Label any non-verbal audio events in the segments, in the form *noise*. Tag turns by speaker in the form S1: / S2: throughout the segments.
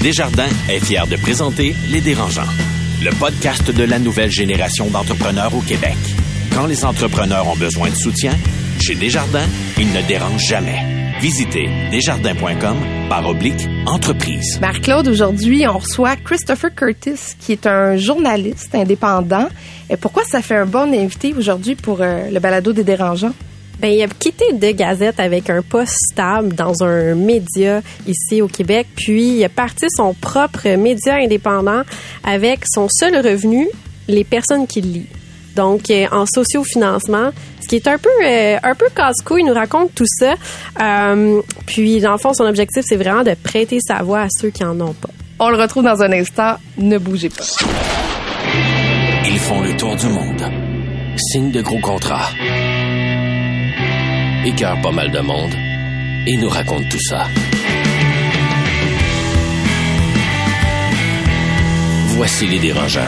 S1: Desjardins est fier de présenter Les Dérangeants, le podcast de la nouvelle génération d'entrepreneurs au Québec. Quand les entrepreneurs ont besoin de soutien, chez Desjardins, ils ne dérangent jamais. Visitez desjardins.com par oblique entreprise.
S2: Marc-Claude, aujourd'hui, on reçoit Christopher Curtis, qui est un journaliste indépendant. Et pourquoi ça fait un bon invité aujourd'hui pour euh, le balado des dérangeants?
S3: Ben, il a quitté De Gazette avec un poste stable dans un média ici au Québec, puis il a parti son propre média indépendant avec son seul revenu, les personnes qui le lisent. Donc, euh, en sociofinancement, ce qui est un peu euh, un peu casse-cou, il nous raconte tout ça. Euh, puis, dans le fond, son objectif, c'est vraiment de prêter sa voix à ceux qui en ont pas.
S2: On le retrouve dans un instant. Ne bougez pas.
S1: Ils font le tour du monde. Signent de gros contrats. Écœurent pas mal de monde. Et nous racontent tout ça. Voici les dérangeants.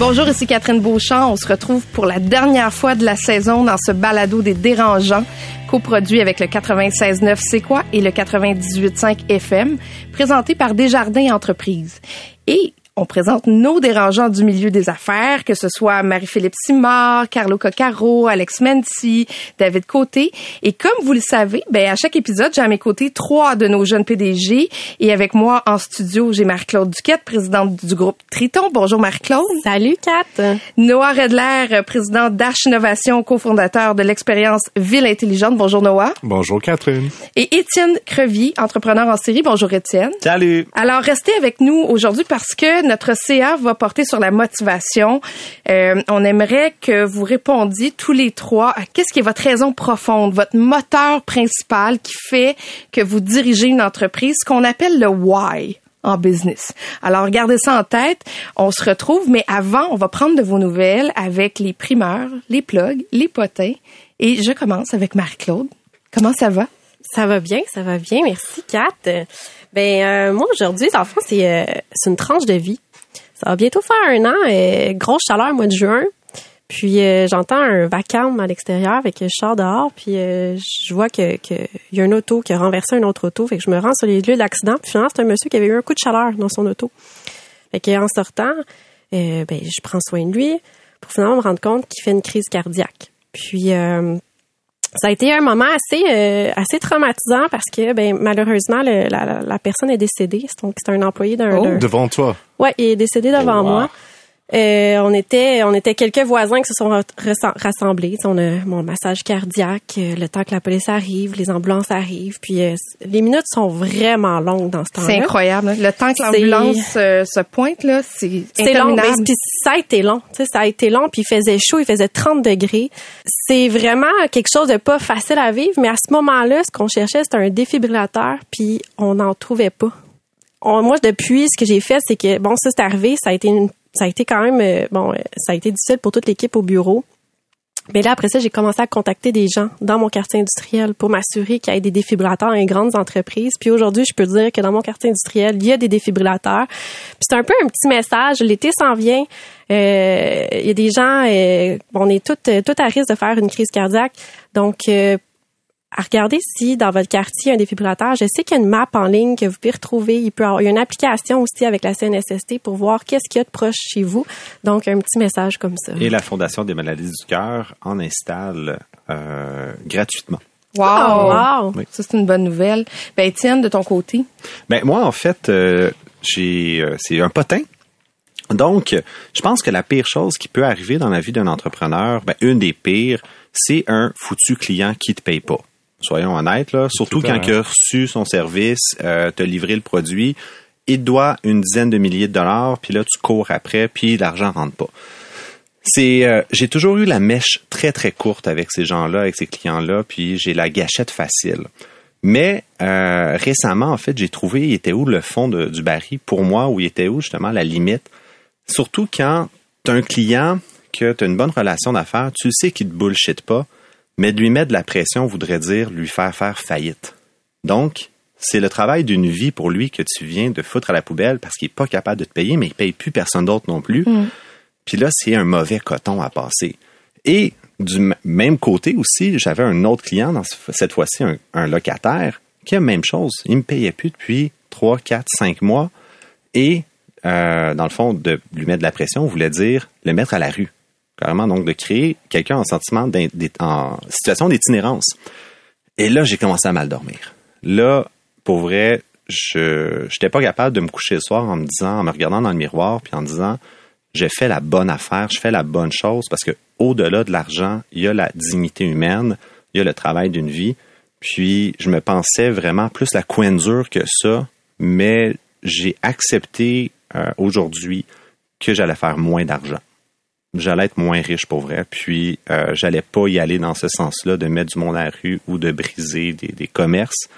S2: Bonjour, ici Catherine Beauchamp. On se retrouve pour la dernière fois de la saison dans ce balado des dérangeants, coproduit avec le 96.9 C'est quoi et le 98.5 FM, présenté par Desjardins Entreprises. Et on présente nos dérangeants du milieu des affaires, que ce soit Marie-Philippe Simard, Carlo Coccaro, Alex Menzi, David Côté. Et comme vous le savez, ben à chaque épisode, j'ai à mes côtés trois de nos jeunes PDG. Et avec moi en studio, j'ai Marc-Claude Duquette, présidente du groupe Triton. Bonjour Marc-Claude.
S3: Salut Kat.
S2: Noah Redler, président d'Arch Innovation, cofondateur de l'expérience Ville Intelligente. Bonjour Noah.
S4: Bonjour Catherine.
S2: Et Étienne Crevier, entrepreneur en série. Bonjour Étienne.
S4: Salut.
S2: Alors restez avec nous aujourd'hui parce que notre CA va porter sur la motivation. Euh, on aimerait que vous répondiez tous les trois à qu'est-ce qui est votre raison profonde, votre moteur principal qui fait que vous dirigez une entreprise, qu'on appelle le why en business. Alors, gardez ça en tête. On se retrouve, mais avant, on va prendre de vos nouvelles avec les primeurs, les plugs, les potins. Et je commence avec Marie-Claude. Comment ça va?
S3: Ça va bien, ça va bien. Merci, Kat. Ben, euh, moi, aujourd'hui, en fond, c'est euh, c'est une tranche de vie. Ça va bientôt faire un an. Euh, grosse chaleur, mois de juin. Puis euh, j'entends un vacarme à l'extérieur avec je sors dehors puis euh, je vois que que y a un auto qui a renversé un autre auto fait que je me rends sur les lieux de l'accident puis finalement c'est un monsieur qui avait eu un coup de chaleur dans son auto. Fait que en sortant euh, ben je prends soin de lui pour finalement me rendre compte qu'il fait une crise cardiaque. Puis ça a été un moment assez euh, assez traumatisant parce que ben malheureusement le- la, la- personne est décédée donc c'est un employé d'un
S2: Oh.
S4: Devant toi.
S3: Ouais, il est décédé devant
S4: Oh, wow.
S3: moi. Euh, on était on était quelques voisins qui se sont rassemblés. On a mon massage cardiaque, euh, le temps que la police arrive, les ambulances arrivent, puis euh, les minutes sont vraiment longues dans ce temps-là.
S2: C'est incroyable. hein. Le temps que l'ambulance euh, se pointe, là, c'est
S3: C'est long, mais puis ça a été long. Tu sais, ça a été long, puis il faisait chaud, il faisait 30 degrés. C'est vraiment quelque chose de pas facile à vivre, mais à ce moment-là, ce qu'on cherchait, c'était un défibrillateur, puis on n'en trouvait pas. On- moi, depuis, ce que j'ai fait, c'est que, bon, ça, c'est arrivé, ça a été une- ça a été quand même, euh, bon, euh, ça a été difficile pour toute l'équipe au bureau. Mais là, après ça, j'ai commencé à contacter des gens dans mon quartier industriel pour m'assurer qu'il y ait des défibrillateurs dans les grandes entreprises. Puis aujourd'hui, je peux dire que dans mon quartier industriel, il y a des défibrillateurs. Puis c'est un peu un petit message. L'été s'en vient. Euh, il y a des gens, euh, on est toutes, euh, toutes à risque de faire une crise cardiaque. Donc, euh, à regarder si dans votre quartier il y a un défibrillateur. Je sais qu'il y a une map en ligne que vous pouvez retrouver. Il, peut avoir, il y a une application aussi avec la CNSST pour voir qu'est-ce qu'il y a de proche chez vous. Donc, un petit message comme ça.
S5: Et la Fondation des maladies du cœur en installe euh, gratuitement.
S2: Wow!
S3: Oh, wow!
S5: Oui.
S2: Ça, c'est une bonne nouvelle. Ben, Étienne, de ton côté?
S5: Ben moi, en fait, euh, j'ai euh, c'est un potin. Donc, je pense que la pire chose qui peut arriver dans la vie d'un entrepreneur, ben, une des pires, c'est un foutu client qui te paye pas. Soyons honnêtes, là. Surtout
S4: Tout
S5: quand il a reçu son service, euh, te livré le produit, il te doit une dizaine de milliers de dollars, puis là, tu cours après, puis l'argent rentre pas. C'est, euh, j'ai toujours eu la mèche très très courte avec ces gens-là, avec ces clients-là, puis j'ai la gâchette facile. Mais euh, récemment, en fait, j'ai trouvé il était où le fond de- du baril pour moi, où il était où justement la limite? Surtout quand tu as un client que tu as une bonne relation d'affaires, tu sais qu'il te bullshit pas, mais de lui mettre de la pression voudrait dire lui faire faire faillite. Donc, c'est le travail d'une vie pour lui que tu viens de foutre à la poubelle parce qu'il est pas capable de te payer, mais il paye plus personne d'autre non plus. Puis là, c'est un mauvais coton à passer. Et du même côté aussi, j'avais un autre client, dans ce- cette fois-ci un, un locataire, qui a la même chose. Il me payait plus depuis 3, 4, 5 mois. Et, euh, dans le fond, de lui mettre de la pression voulait dire le mettre à la rue. Carrément, donc, de créer quelqu'un en sentiment en situation d'itinérance. Et là, j'ai commencé à mal dormir. Là, pour vrai, je n'étais pas capable de me coucher le soir en me disant, en me regardant dans le miroir, puis en disant, j'ai fait la bonne affaire, je fais la bonne chose, parce que au-delà de l'argent, il y a la dignité humaine, il y a le travail d'une vie. Puis je me pensais vraiment plus la coin dure que ça, mais j'ai accepté euh, aujourd'hui que j'allais faire moins d'argent. J'allais être moins riche pour vrai, puis euh, j'allais pas y aller dans ce sens-là de mettre du monde à la rue ou de briser des, commerces.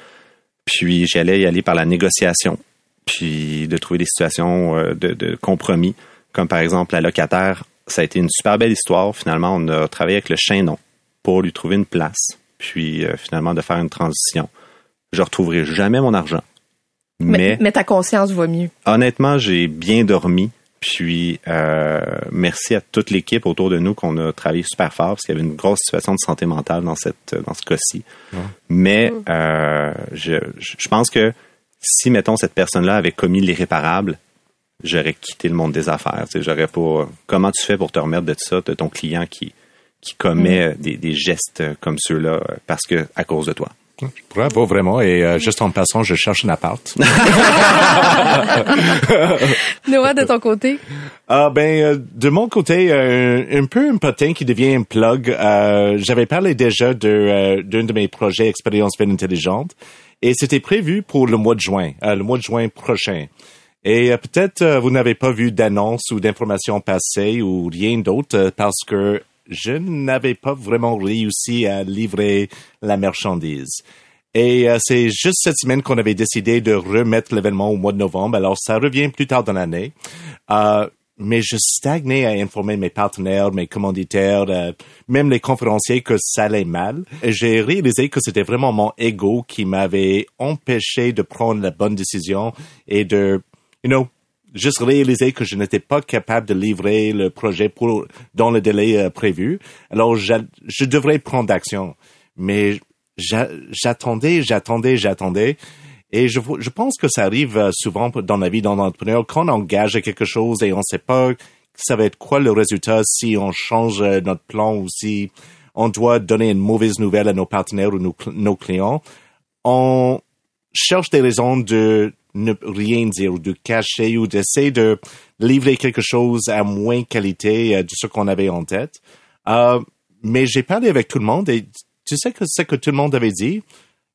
S5: Puis j'allais y aller par la négociation, puis de trouver des situations euh, de, de compromis, comme par exemple la locataire. Ça a été une super belle histoire. Finalement, on a travaillé avec le chaînon pour lui trouver une place puis euh, finalement de faire une transition. Je retrouverai jamais mon argent.
S2: Mais, mais, ta conscience va mieux.
S5: Honnêtement, j'ai bien dormi. Puis euh, merci à toute l'équipe autour de nous qu'on a travaillé super fort parce qu'il y avait une grosse situation de santé mentale dans cette dans ce cas-ci. Mais euh, je, je pense que si mettons cette personne-là avait commis l'irréparable, j'aurais quitté le monde des affaires. J'aurais pas. Comment tu fais pour te remettre de ça, de ton client qui qui commet mm. des, des, gestes comme ceux-là euh, parce que à cause de toi?
S4: Bravo, vraiment. Et euh, juste en passant, je cherche un appart. *laughs* *laughs*
S2: Noah, de ton côté?
S4: Ah ben, euh, de mon côté, un peu un potin qui devient un plug. J'avais parlé déjà de d'un de mes projets Expérience Ville Intelligente et c'était prévu pour le mois de juin, le mois de juin prochain. Et peut-être vous n'avez pas vu d'annonce ou d'informations passées ou rien d'autre parce que je n'avais pas vraiment réussi à livrer la marchandise. Et euh, c'est juste cette semaine qu'on avait décidé de remettre l'événement au mois de novembre. Alors, ça revient plus tard dans l'année. Euh, mais je stagnais à informer mes partenaires, mes commanditaires, euh, même les conférenciers que ça allait mal. J'ai réalisé que c'était vraiment mon ego qui m'avait empêché de prendre la bonne décision et de, you know, juste réalisé que je n'étais pas capable de livrer le projet pour dans le délai euh, prévu. Alors, je devrais prendre d'action. Mais j'attendais, j'attendais, j'attendais. Et je, je pense que ça arrive euh, souvent dans la vie d'un entrepreneur quand on engage quelque chose et on ne sait pas ça va être quoi le résultat si on change euh, notre plan ou si on doit donner une mauvaise nouvelle à nos partenaires ou nos, nos clients. On cherche des raisons de ne rien dire ou de cacher ou d'essayer de livrer quelque chose à moins qualité euh, de ce qu'on avait en tête. Euh, mais j'ai parlé avec tout le monde et tu sais que c'est que tout le monde avait dit?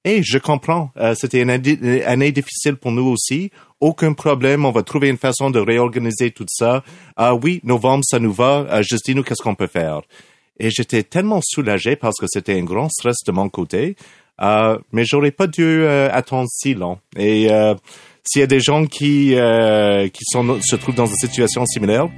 S4: Et je comprends, euh, c'était une année difficile pour nous aussi. Aucun problème, on va trouver une façon de réorganiser tout ça. Ah oui, novembre, ça nous va. juste dis-nous qu'est-ce qu'on peut faire. Et j'étais tellement soulagé parce que c'était un grand stress de mon côté. Euh, mais j'aurais pas dû euh, attendre si long. Et euh, s'il y a des gens qui euh, qui se trouvent dans une situation similaire,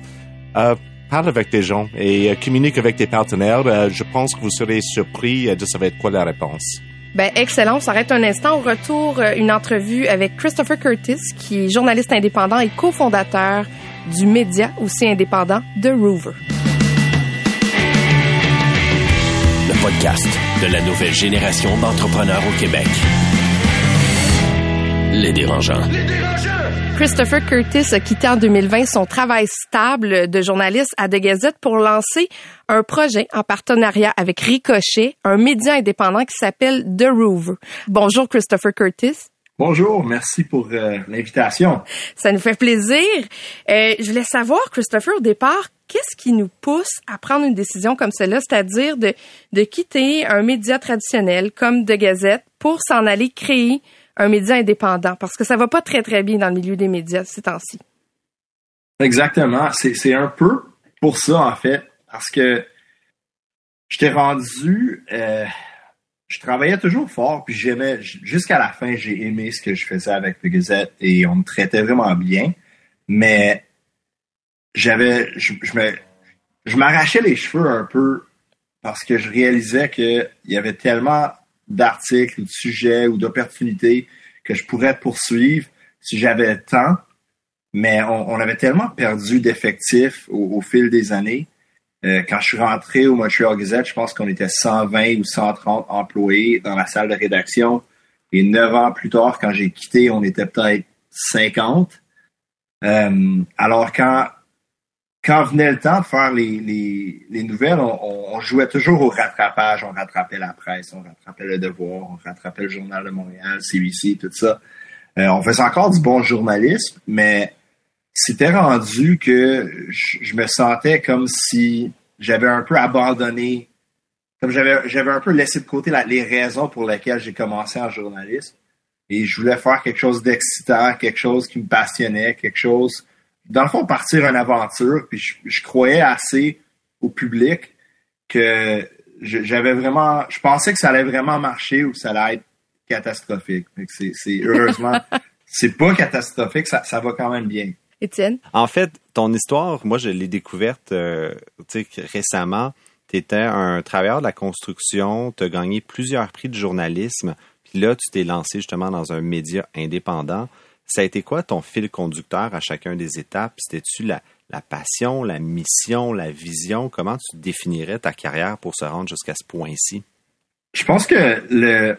S4: parle avec des gens et communique avec tes partenaires. je pense que vous serez surpris de savoir quoi la réponse.
S2: Ben, excellent. On s'arrête un instant. Au retour, une entrevue avec Christopher Curtis, qui est journaliste indépendant et cofondateur du média aussi indépendant The Rover.
S1: Le podcast de la nouvelle génération d'entrepreneurs au Québec. Les dérangeants.
S2: Christopher Curtis a quitté en 2020 son travail stable de journaliste à The Gazette pour lancer un projet en partenariat avec Ricochet, un média indépendant qui s'appelle The Rover. Bonjour Christopher Curtis.
S6: Bonjour, merci pour euh, l'invitation.
S2: Ça nous fait plaisir. Euh, je voulais savoir, Christopher, au départ, qu'est-ce qui nous pousse à prendre une décision comme celle-là, c'est-à-dire de, de quitter un média traditionnel comme The Gazette pour s'en aller créer un média indépendant? Parce que ça va pas très, très bien dans le milieu des médias ces temps-ci.
S6: Exactement. C'est un peu pour ça, en fait, parce que je t'ai rendu... Euh, je travaillais toujours fort, puis j'aimais, jusqu'à la fin, j'ai aimé ce que je faisais avec The Gazette et on me traitait vraiment bien. Mais j'avais, je, me, je m'arrachais les cheveux un peu parce que je réalisais qu'il y avait tellement d'articles, de sujets ou d'opportunités que je pourrais poursuivre si j'avais le temps. Mais on, avait tellement perdu d'effectifs au, fil des années euh, quand je suis rentré au Montreal Gazette, je pense qu'on était 120 ou 130 employés dans la salle de rédaction. Et neuf ans plus tard, quand j'ai quitté, on était peut-être 50. Euh, alors quand quand venait le temps de faire les, les, les nouvelles, on, jouait toujours au rattrapage. On rattrapait la presse, on rattrapait le Devoir, on rattrapait le Journal de Montréal, CBC, tout ça. Euh, on faisait encore du bon journalisme, mais c'était rendu que je, me sentais comme si j'avais un peu abandonné, comme j'avais j'avais un peu laissé de côté les raisons pour lesquelles j'ai commencé en journalisme. Et je voulais faire quelque chose d'excitant, quelque chose qui me passionnait, quelque chose dans le fond, partir une aventure, puis je, croyais assez au public que j'avais vraiment, je pensais que ça allait vraiment marcher ou que ça allait être catastrophique. C'est heureusement, *laughs* c'est pas catastrophique, ça, ça va quand même bien.
S2: Étienne?
S5: En fait, ton histoire, moi, je l'ai découverte euh, récemment. Tu étais un travailleur de la construction, tu as gagné plusieurs prix de journalisme, puis là, tu t'es lancé justement dans un média indépendant. Ça a été quoi ton fil conducteur à chacun des étapes? C'était-tu la, la passion, la mission, la vision? Comment tu définirais ta carrière pour se rendre jusqu'à ce point-ci?
S6: Je pense que le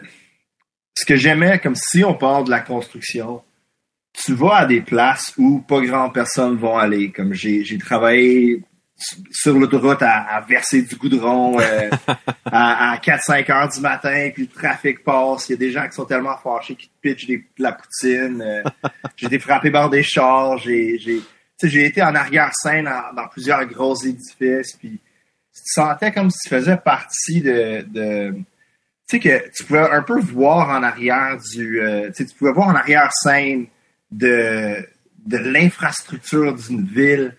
S6: ce que j'aimais, comme si on parle de la construction, tu vas à des places où pas grand personnes vont aller. Comme j'ai travaillé sur l'autoroute à, à, verser du goudron euh, *laughs* à, à 4-5 heures du matin, puis le trafic passe. Il y a des gens qui sont tellement fâchés qu'ils te pitchent des, de la poutine. Euh, *laughs* j'ai été frappé par des chars. J'ai, j'ai, j'ai été en arrière-scène dans, plusieurs gros édifices. Puis tu te sentais comme si tu faisais partie de... de tu sais que tu pouvais un peu voir en arrière du... Euh, tu pouvais voir en arrière-scène de, de l'infrastructure d'une ville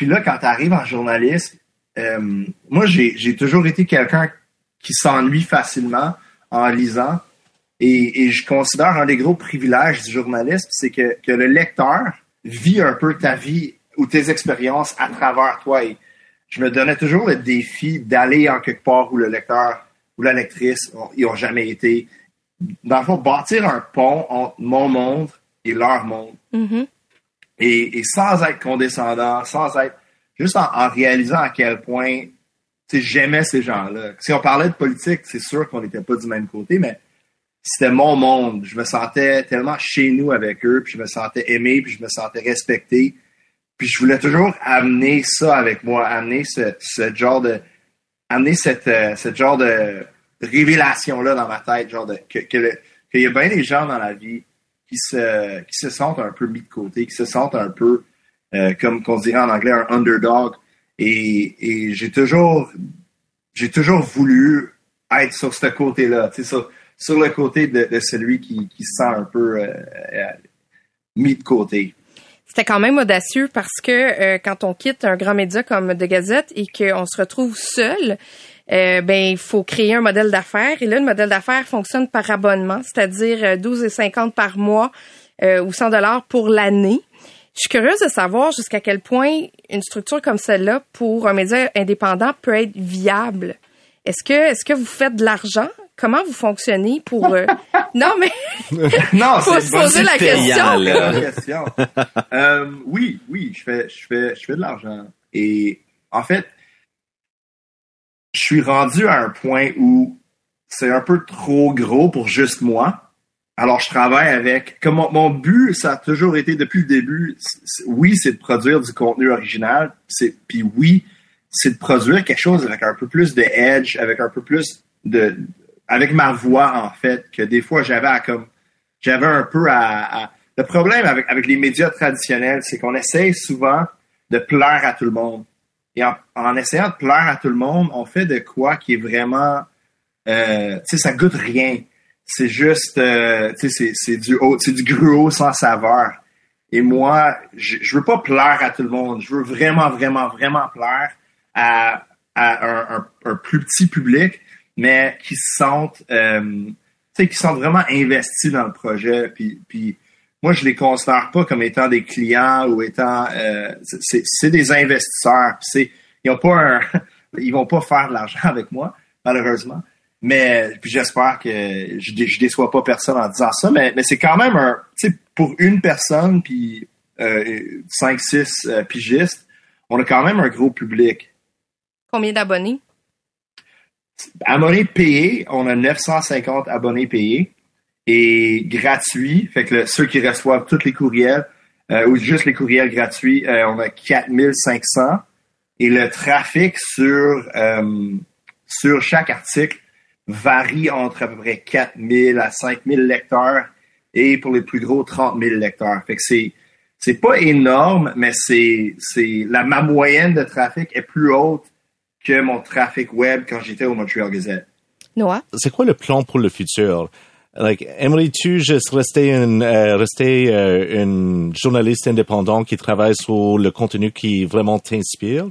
S6: puis là, quand tu arrives en journalisme, euh, moi, j'ai toujours été quelqu'un qui s'ennuie facilement en lisant. Et, je considère un des gros privilèges du journalisme, c'est que, le lecteur vit un peu ta vie ou tes expériences à travers toi. Et je me donnais toujours le défi d'aller en quelque part où le lecteur ou la lectrice, ils n'ont jamais été. Dans le fond, bâtir un pont entre mon monde et leur monde.
S2: Mm-hmm.
S6: Et, sans être condescendant, sans être juste en, réalisant à quel point j'aimais ces gens-là. Si on parlait de politique, c'est sûr qu'on n'était pas du même côté, mais c'était mon monde. Je me sentais tellement chez nous avec eux, puis je me sentais aimé, puis je me sentais respecté. Puis je voulais toujours amener ça avec moi, amener ce, genre de amener cette, euh, genre de révélation-là dans ma tête, genre de que, qu'il y a bien des gens dans la vie qui se, qui se sentent un peu mis de côté, qui se sentent un peu, euh, comme qu'on dirait en anglais, un underdog. Et, et j'ai toujours, j'ai toujours voulu être sur ce côté-là, sur, sur le côté de, celui qui, qui, se sent un peu euh, euh, mis de côté.
S2: C'était quand même audacieux parce que quand on quitte un grand média comme The Gazette et qu'on se retrouve seul, euh, ben il faut créer un modèle d'affaires. Et là, le modèle d'affaires fonctionne par abonnement, c'est-à-dire 12,50 euh, par mois euh, ou 100 dollars pour l'année. Je suis curieuse de savoir jusqu'à quel point une structure comme celle-là pour un média indépendant peut être viable. Est-ce que est-ce que vous faites de l'argent? Comment vous fonctionnez pour *laughs* Non mais *laughs*
S6: non,
S2: faut se poser la question.
S6: oui, oui, je fais je fais je fais de l'argent et en fait je suis rendu à un point où c'est un peu trop gros pour juste moi. Alors, je travaille avec. Comme mon, but, ça a toujours été depuis le début. Oui, c'est de produire du contenu original. C'est puis oui, c'est de produire quelque chose avec un peu plus de edge, avec un peu plus de, avec ma voix en fait, que des fois j'avais à comme, j'avais un peu à, Le problème avec avec les médias traditionnels, c'est qu'on essaye souvent de plaire à tout le monde. Et en, essayant de plaire à tout le monde, on fait de quoi qui est vraiment, euh, tu sais, ça goûte rien. C'est juste, euh, tu sais, c'est du, c'est du gruau sans saveur. Et moi, je, je veux pas plaire à tout le monde. Je veux vraiment, vraiment, vraiment plaire à, un, plus petit public, mais qui se sentent, euh, tu sais, qui sont vraiment investis dans le projet. Puis, puis moi, je les considère pas comme étant des clients ou étant, euh, c'est des investisseurs. C'est, ils ont pas un, *laughs* ils vont pas faire de l'argent avec moi, malheureusement. Mais puis j'espère que je, je déçois pas personne en disant ça, mais, mais c'est quand même un, tu sais, pour une personne puis euh, 5 six euh, pigistes, on a quand même un gros public.
S2: Combien d'abonnés?
S6: Abonnés payés, on a 950 abonnés payés. Est gratuit. Fait que le- ceux qui reçoivent tous les courriels euh, ou juste les courriels gratuits, euh, on a 4500. Et le trafic sur euh, sur chaque article varie entre à peu près 4000 à 5000 lecteurs et pour les plus gros 30 000 lecteurs. Fait que c'est c'est pas énorme, mais c'est c'est la ma moyenne de trafic est plus haute que mon trafic web quand j'étais au Montreal Gazette.
S2: Noah?
S4: C'est quoi le plan pour le futur? Like, aimerais-tu juste rester une, euh, rester euh, une journaliste indépendante qui travaille sur le contenu qui vraiment t'inspire?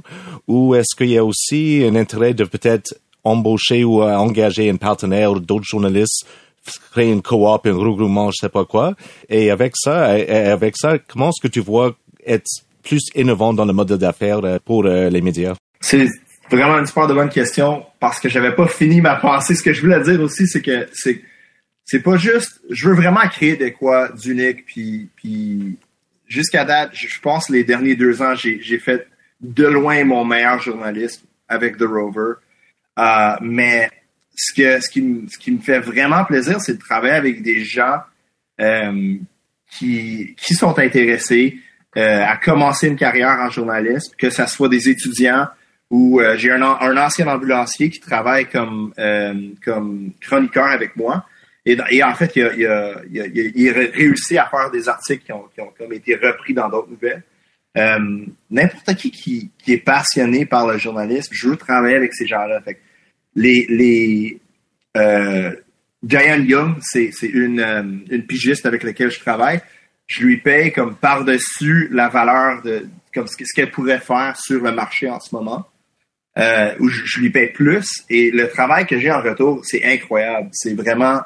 S4: Ou est-ce qu'il y a aussi un intérêt de peut-être embaucher ou euh, engager un partenaire ou d'autres journalistes, créer une coop, un regroupement, je sais pas quoi? Et avec ça, avec ça, comment est-ce que tu vois être plus innovant dans le modèle d'affaires euh, pour euh, les médias?
S6: C'est vraiment une super bonne question parce que j'avais pas fini ma pensée. Ce que je voulais dire aussi, c'est que c'est c'est pas juste. Je veux vraiment créer de quoi d'unique. Puis puis jusqu'à date, je pense les derniers deux ans, j'ai fait de loin mon meilleur journalisme avec The Rover. Euh, mais ce que ce qui me ce qui me fait vraiment plaisir, c'est de travailler avec des gens euh, qui qui sont intéressés euh, à commencer une carrière en journalisme, que ce soit des étudiants ou j'ai un, un ancien ambulancier qui travaille comme comme chroniqueur avec moi. Et, en fait, il a, réussi à faire des articles qui ont, comme été repris dans d'autres nouvelles. Euh, N'importe qui, qui est passionné par le journalisme, je veux travailler avec ces gens-là. Les les euh, Young, c'est euh, une pigiste avec laquelle je travaille. Je lui paye comme par-dessus la valeur de comme ce que- ce qu'elle pourrait faire sur le marché en ce moment. Je lui paye plus et le travail que j'ai en retour, c'est incroyable. C'est vraiment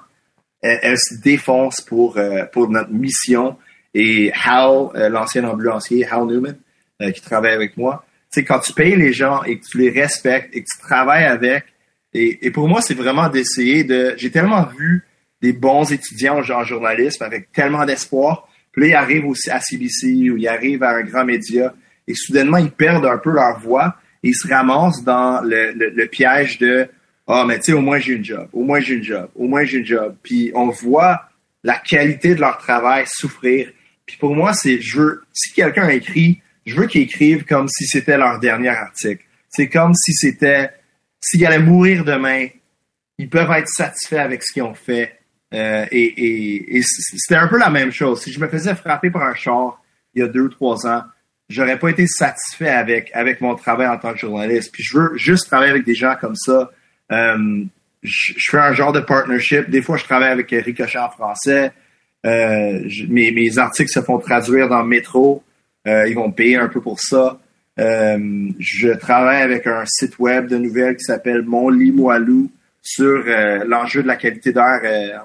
S6: elle, elle se défonce pour euh, pour notre mission et Hal, euh, l'ancien ambulancier Hal Newman, euh, qui travaille avec moi. Tu sais, quand tu payes les gens et que tu les respectes et que tu travailles avec, et, et pour moi, c'est vraiment d'essayer de. J'ai tellement vu des bons étudiants en journalisme avec tellement d'espoir. Puis là, ils arrivent aussi à CBC ou ils arrivent à un grand média et soudainement, ils perdent un peu leur voix et ils se ramassent dans le, le, le piège de Ah, mais tu sais, au moins j'ai une job, au moins j'ai une job, au moins j'ai une job. Puis on voit la qualité de leur travail souffrir. Puis pour moi, c'est je veux si quelqu'un écrit, je veux qu'ils écrivent comme si c'était leur dernier article. C'est comme si c'était s'ils allaient mourir demain, ils peuvent être satisfaits avec ce qu'ils ont fait. Euh, et et, et c'était un peu la même chose. Si je me faisais frapper par un char il y a deux ou trois ans, j'aurais pas été satisfait avec avec mon travail en tant que journaliste. Puis je veux juste travailler avec des gens comme ça. Euh, je, fais un genre de partnership. Des fois, je travaille avec Ricochet en français. Euh, mes, articles se font traduire dans métro. Euh, ils vont payer un peu pour ça. Je travaille avec un site web de nouvelles qui s'appelle Mon Limoilou sur l'enjeu de la qualité d'air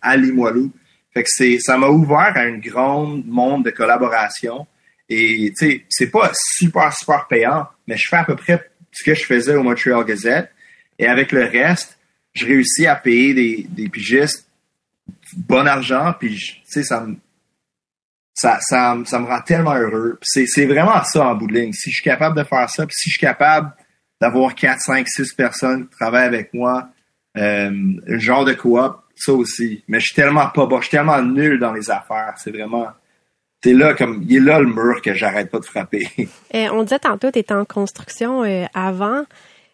S6: à Limoilou. Fait que c'est, ça m'a ouvert à un grand monde de collaboration. Et tu sais, c'est pas super super payant, mais je fais à peu près ce que je faisais au Montreal Gazette. Et avec le reste, je réussis à payer des, des pigistes bon argent, puis tu sais, ça me ça, ça, me- rend tellement heureux. C'est, vraiment ça en bout de ligne. Si je suis capable de faire ça, puis si je suis capable d'avoir 4, 5, 6 personnes qui travaillent avec moi, euh, un genre de coop, ça aussi. Mais je suis tellement pas bon, je suis tellement nul dans les affaires. C'est vraiment. C'est là comme. Il est là le mur que j'arrête pas de frapper. *laughs*
S3: Euh, on disait tantôt, tu étais en construction euh, avant,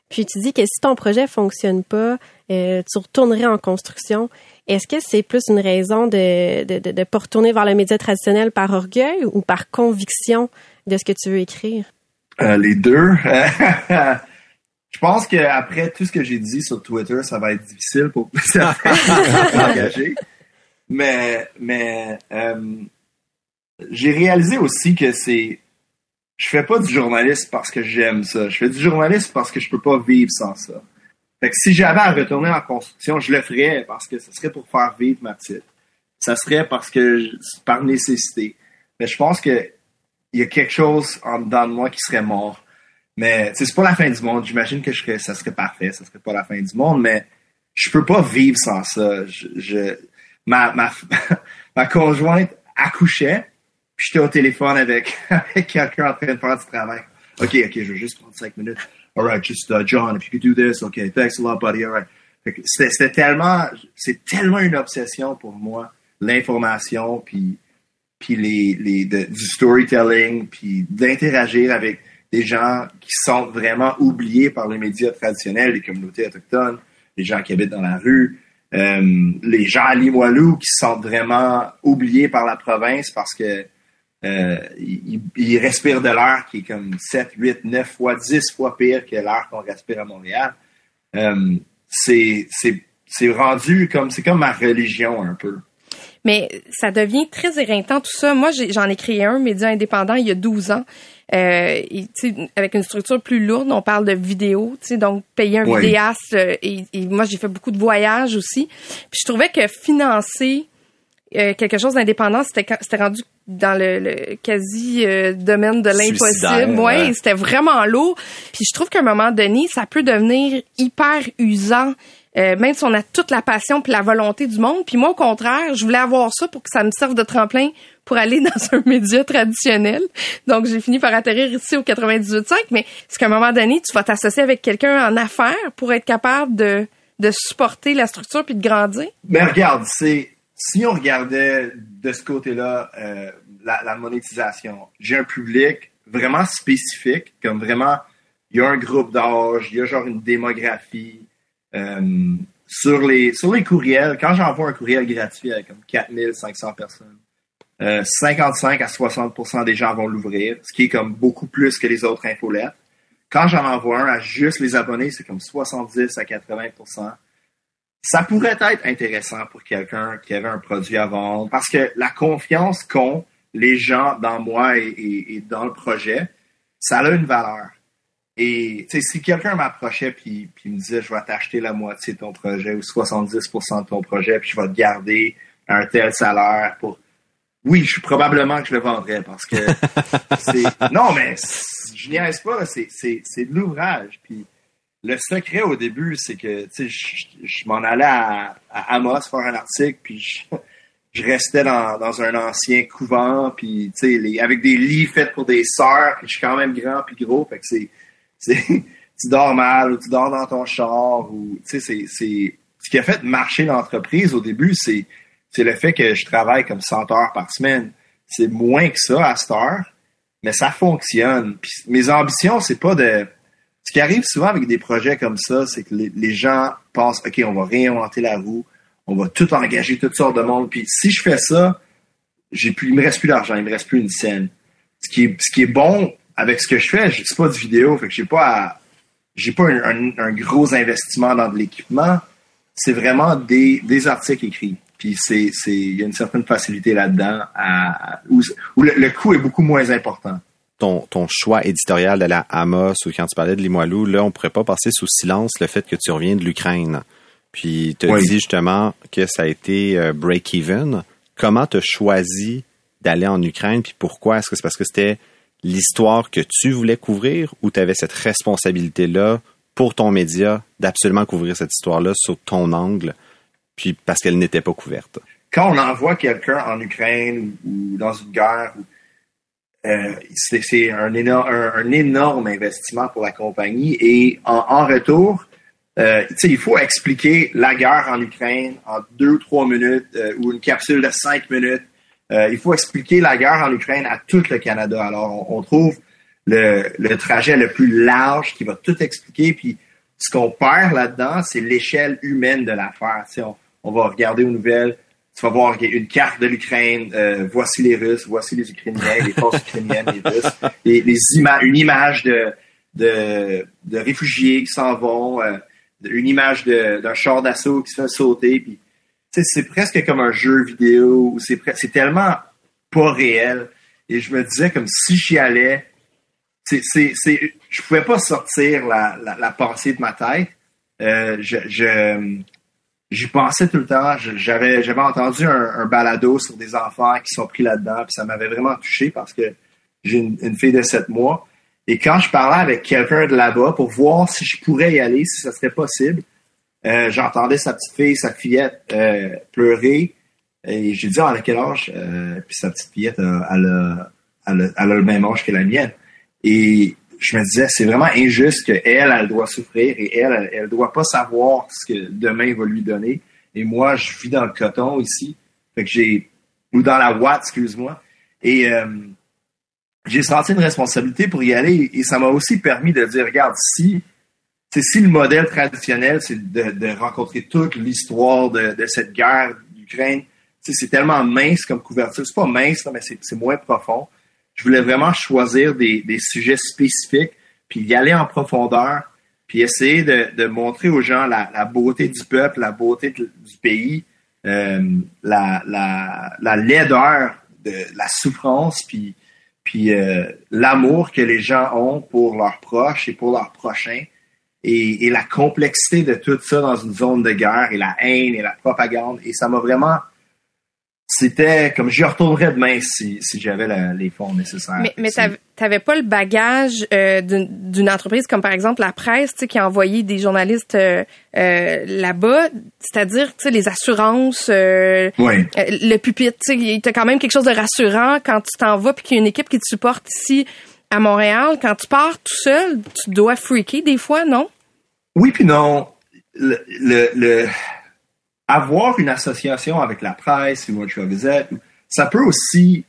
S3: puis tu dis que si ton projet fonctionne pas, euh, tu retournerais en construction. Est-ce que c'est plus une raison de de, de, de pas retourner vers le média traditionnel par orgueil ou par conviction de ce que tu veux écrire?
S6: Euh, les deux. *laughs* je pense qu'après tout ce que j'ai dit sur Twitter, ça va être difficile pour *laughs* certains d'engager. *laughs* Mais, mais euh, j'ai réalisé aussi que c'est. Je fais pas du journalisme parce que j'aime ça. Je fais du journalisme parce que je peux pas vivre sans ça. Fait que si j'avais à retourner en construction, je le ferais parce que ce serait pour faire vivre ma petite. Ça serait parce que je- par nécessité. Mais je pense que il y a quelque chose en dedans de moi qui serait mort. Mais c'est pas la fin du monde. J'imagine que je ça serait parfait. Ça serait pas la fin du monde, mais je peux pas vivre sans ça. Je, je- ma, ma, *laughs* ma conjointe accouchait, puis j'étais au téléphone avec, *laughs* avec quelqu'un en train de faire du travail. OK, OK, je juste prendre cinq minutes. All right, just uh, John, if you could do this, OK, thanks a lot, buddy. All right. C'était tellement, c'est tellement une obsession pour moi, l'information, puis puis les, les du storytelling, puis d'interagir avec des gens qui sont vraiment oubliés par les médias traditionnels, les communautés autochtones, les gens qui habitent dans la rue, euh, les gens à Limoilou qui sont vraiment oubliés par la province parce que euh, ils, respirent de l'air qui est comme 7, 8, 9 fois, 10 fois pire que l'air qu'on respire à Montréal. Euh, c'est rendu comme c'est comme ma religion un peu.
S2: Mais ça devient très éreintant tout ça. Moi, j'en ai, créé un, média indépendant, il y a 12 ans. Euh, avec une structure plus lourde, on parle de vidéo, donc payer un vidéaste. Euh, et, moi, j'ai fait beaucoup de voyages aussi. Puis je trouvais que financer euh, quelque chose d'indépendant, c'était rendu dans le, quasi euh, domaine de l'impossible. Ouais, c'était vraiment lourd. Puis je trouve qu'à un moment donné, ça peut devenir hyper usant. Euh, même si on a toute la passion puis la volonté du monde. Puis moi, au contraire, je voulais avoir ça pour que ça me serve de tremplin pour aller *laughs* dans un média traditionnel. Donc, j'ai fini par atterrir ici au 98.5. Mais c'est qu'à un moment donné, tu vas t'associer avec quelqu'un en affaires pour être capable de, de supporter la structure puis de grandir.
S6: Mais regarde, c'est si on regardait de ce côté-là euh, la, monétisation, j'ai un public vraiment spécifique, comme vraiment, il y a un groupe d'âge, il y a genre une démographie. Euh, sur les sur les courriels, quand j'envoie un courriel gratuit à comme 4500 personnes, 55 euh, à 60% des gens vont l'ouvrir, ce qui est comme beaucoup plus que les autres infolettes. Quand j'en envoie un à juste les abonnés, c'est comme 70 à 80 ça pourrait être intéressant pour quelqu'un qui avait un produit à vendre parce que la confiance qu'ont les gens dans moi et, dans le projet, ça a une valeur. Et si quelqu'un m'approchait puis, puis me disait je vais t'acheter la moitié de ton projet ou 70% de ton projet puis je vais te garder un tel salaire pour oui, je suis probablement que je le vendrais parce que *laughs* c'est non mais je n'y pas c'est c'est de l'ouvrage puis le secret au début, c'est que je, je m'en allais à, Amos faire un article, puis je, restais dans, dans, un ancien couvent, puis les, avec des lits faits pour des sœurs, puis je suis quand même grand puis gros, fait que c'est, *laughs* tu dors mal ou tu dors dans ton char ou c'est ce qui a fait marcher l'entreprise au début, c'est c'est le fait que je travaille comme 100 heures par semaine. C'est moins que ça à cette heure, mais ça fonctionne. Puis mes ambitions, c'est pas de ce qui arrive souvent avec des projets comme ça, c'est que les, gens pensent, OK, on va réinventer la roue, on va tout engager, toutes sortes de monde. Puis si je fais ça, j'ai plus, il me reste plus d'argent, il me reste plus une scène. Ce qui est, ce qui est bon avec ce que je fais, je pas du vidéo, fait que j'ai pas j'ai pas un, gros investissement dans de l'équipement. C'est vraiment des, articles écrits. Puis c'est, c'est, il y a une certaine facilité là-dedans où, le, le coût est beaucoup moins important
S5: ton, ton choix éditorial de la Amos ou quand tu parlais de Limoilou, là, on pourrait pas passer sous silence le fait que tu reviens de l'Ukraine. Puis tu as dit justement que ça a été euh, break-even. Comment tu as choisi d'aller en Ukraine, puis pourquoi? Est-ce que c'est parce que c'était l'histoire que tu voulais couvrir ou tu avais cette responsabilité-là pour ton média d'absolument couvrir cette histoire-là sous ton angle, puis parce qu'elle n'était pas couverte?
S6: Quand on envoie quelqu'un en Ukraine ou dans une guerre, euh, c'est un énorme, investissement pour la compagnie et en, retour, euh, il faut expliquer la guerre en Ukraine en deux trois minutes euh, ou une capsule de cinq minutes. Il faut expliquer la guerre en Ukraine à tout le Canada. Alors, on, trouve le, trajet le plus large qui va tout expliquer. Puis, ce qu'on perd là-dedans, c'est l'échelle humaine de l'affaire. On va regarder aux nouvelles tu vas voir une carte de l'Ukraine, euh, voici les Russes, voici les Ukrainiens, les forces ukrainiennes, les Russes, une image de, réfugiés qui s'en vont, euh, une image d'un char d'assaut qui se fait sauter. C'est presque comme un jeu vidéo, c'est tellement pas réel. Et je me disais comme si j'y allais, c'est, c'est, je pouvais pas sortir la, pensée de ma tête. Euh, je j'y pensais tout le temps. J'avais, j'avais entendu un, balado sur des enfants qui sont pris là-dedans, puis ça m'avait vraiment touché parce que j'ai une, fille de 7 mois. Et quand je parlais avec quelqu'un de là-bas pour voir si je pourrais y aller, si ça serait possible, euh, j'entendais sa petite fille, sa fillette euh, pleurer. Et j'ai dit, ah, à quel âge? Euh, puis sa petite fillette, elle, a, elle, a, elle, a, le même âge que la mienne. Et je me disais, c'est vraiment injuste qu'elle, elle doit souffrir et elle, elle, doit pas savoir ce que demain va lui donner. Et moi, je vis dans le coton ici. J'ai, ou dans la ouate, excuse-moi. Et euh, j'ai senti une responsabilité pour y aller et ça m'a aussi permis de dire, regarde, si, si le modèle traditionnel, c'est de, rencontrer toute l'histoire de, cette guerre d'Ukraine, c'est tellement mince comme couverture. C'est pas mince, mais c'est moins profond. Je voulais vraiment choisir des, sujets spécifiques, puis y aller en profondeur, puis essayer de, montrer aux gens la, beauté du peuple, la beauté du pays, euh, la, la, laideur de la souffrance, puis, puis euh, l'amour que les gens ont pour leurs proches et pour leurs prochains, et, et la complexité de tout ça dans une zone de guerre, et la haine et la propagande. Et ça m'a vraiment c'était comme j'y retournerais demain si, si j'avais les fonds nécessaires.
S2: Mais, mais t'avais pas le bagage euh, d'une entreprise comme par exemple la presse, qui a envoyé des journalistes euh, euh, là-bas, c'est-à-dire les assurances, le pupitre, tu as quand même quelque chose de rassurant quand tu t'en vas puis qu'il y a une équipe qui te supporte ici à Montréal. Quand tu pars tout seul, tu dois freaker des fois, non?
S6: Oui puis non. le, le avoir une association avec la presse, ou Gazette, ça peut aussi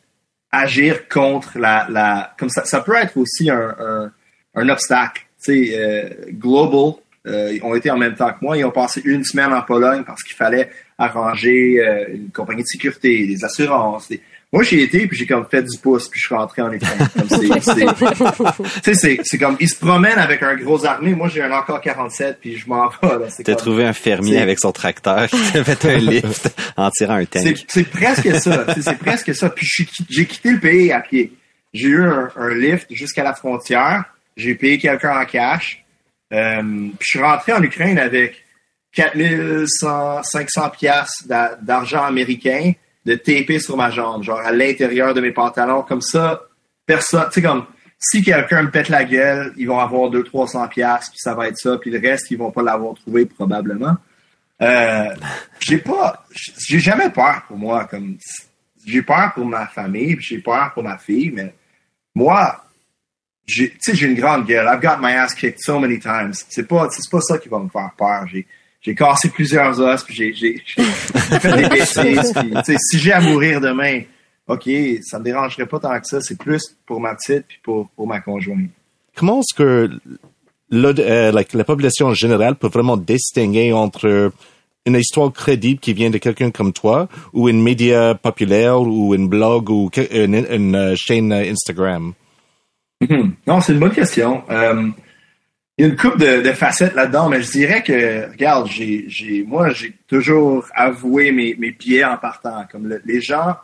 S6: agir contre la, la comme ça, ça peut être aussi un, un, un obstacle. Tu sais, euh, Global, euh, ont été en même temps que moi, ils ont passé une semaine en Pologne parce qu'il fallait arranger euh, une compagnie de sécurité, des assurances, des, moi, j'y été, puis j'ai comme fait du pouce, puis je suis rentré en Ukraine. *laughs* *laughs* c'est comme, ils se promènent avec un gros armée. Moi, j'ai un encore 47, puis je m'en vais.
S5: T'as trouvé un fermier avec son tracteur qui t'a fait un lift en tirant un tank.
S6: C'est presque ça. C'est presque ça. Puis j'ai quitté le pays à pied. J'ai eu un, lift jusqu'à la frontière. J'ai payé quelqu'un en cash. Euh, puis je suis rentré en Ukraine avec 4500 pièces d'argent américain de taper sur ma jambe, genre à l'intérieur de mes pantalons, comme ça, personne, tu sais, comme, si quelqu'un me pète la gueule, ils vont avoir 200-300 pièces puis ça va être ça, puis le reste, ils vont pas l'avoir trouvé probablement. Euh, j'ai pas, j'ai jamais peur pour moi, comme, j'ai peur pour ma famille, j'ai peur pour ma fille, mais moi, tu sais, j'ai une grande gueule. I've got my ass kicked so many times. C'est pas, c'est pas ça qui va me faire peur. J'ai, j'ai cassé plusieurs os, puis j'ai, fait des *laughs* bêtises. Puis, si j'ai à mourir demain, OK, ça me dérangerait pas tant que ça. C'est plus pour ma petite puis pour, pour ma conjointe.
S4: Comment est-ce que euh, la population en général peut vraiment distinguer entre une histoire crédible qui vient de quelqu'un comme toi ou une média populaire ou une blog ou une, euh, chaîne Instagram?
S6: Mm-hmm. Non, c'est une bonne question. Euh, il y a une coupe de, facettes là-dedans, mais je dirais que, regarde, moi, j'ai toujours avoué mes, mes pieds en partant. Comme les gens,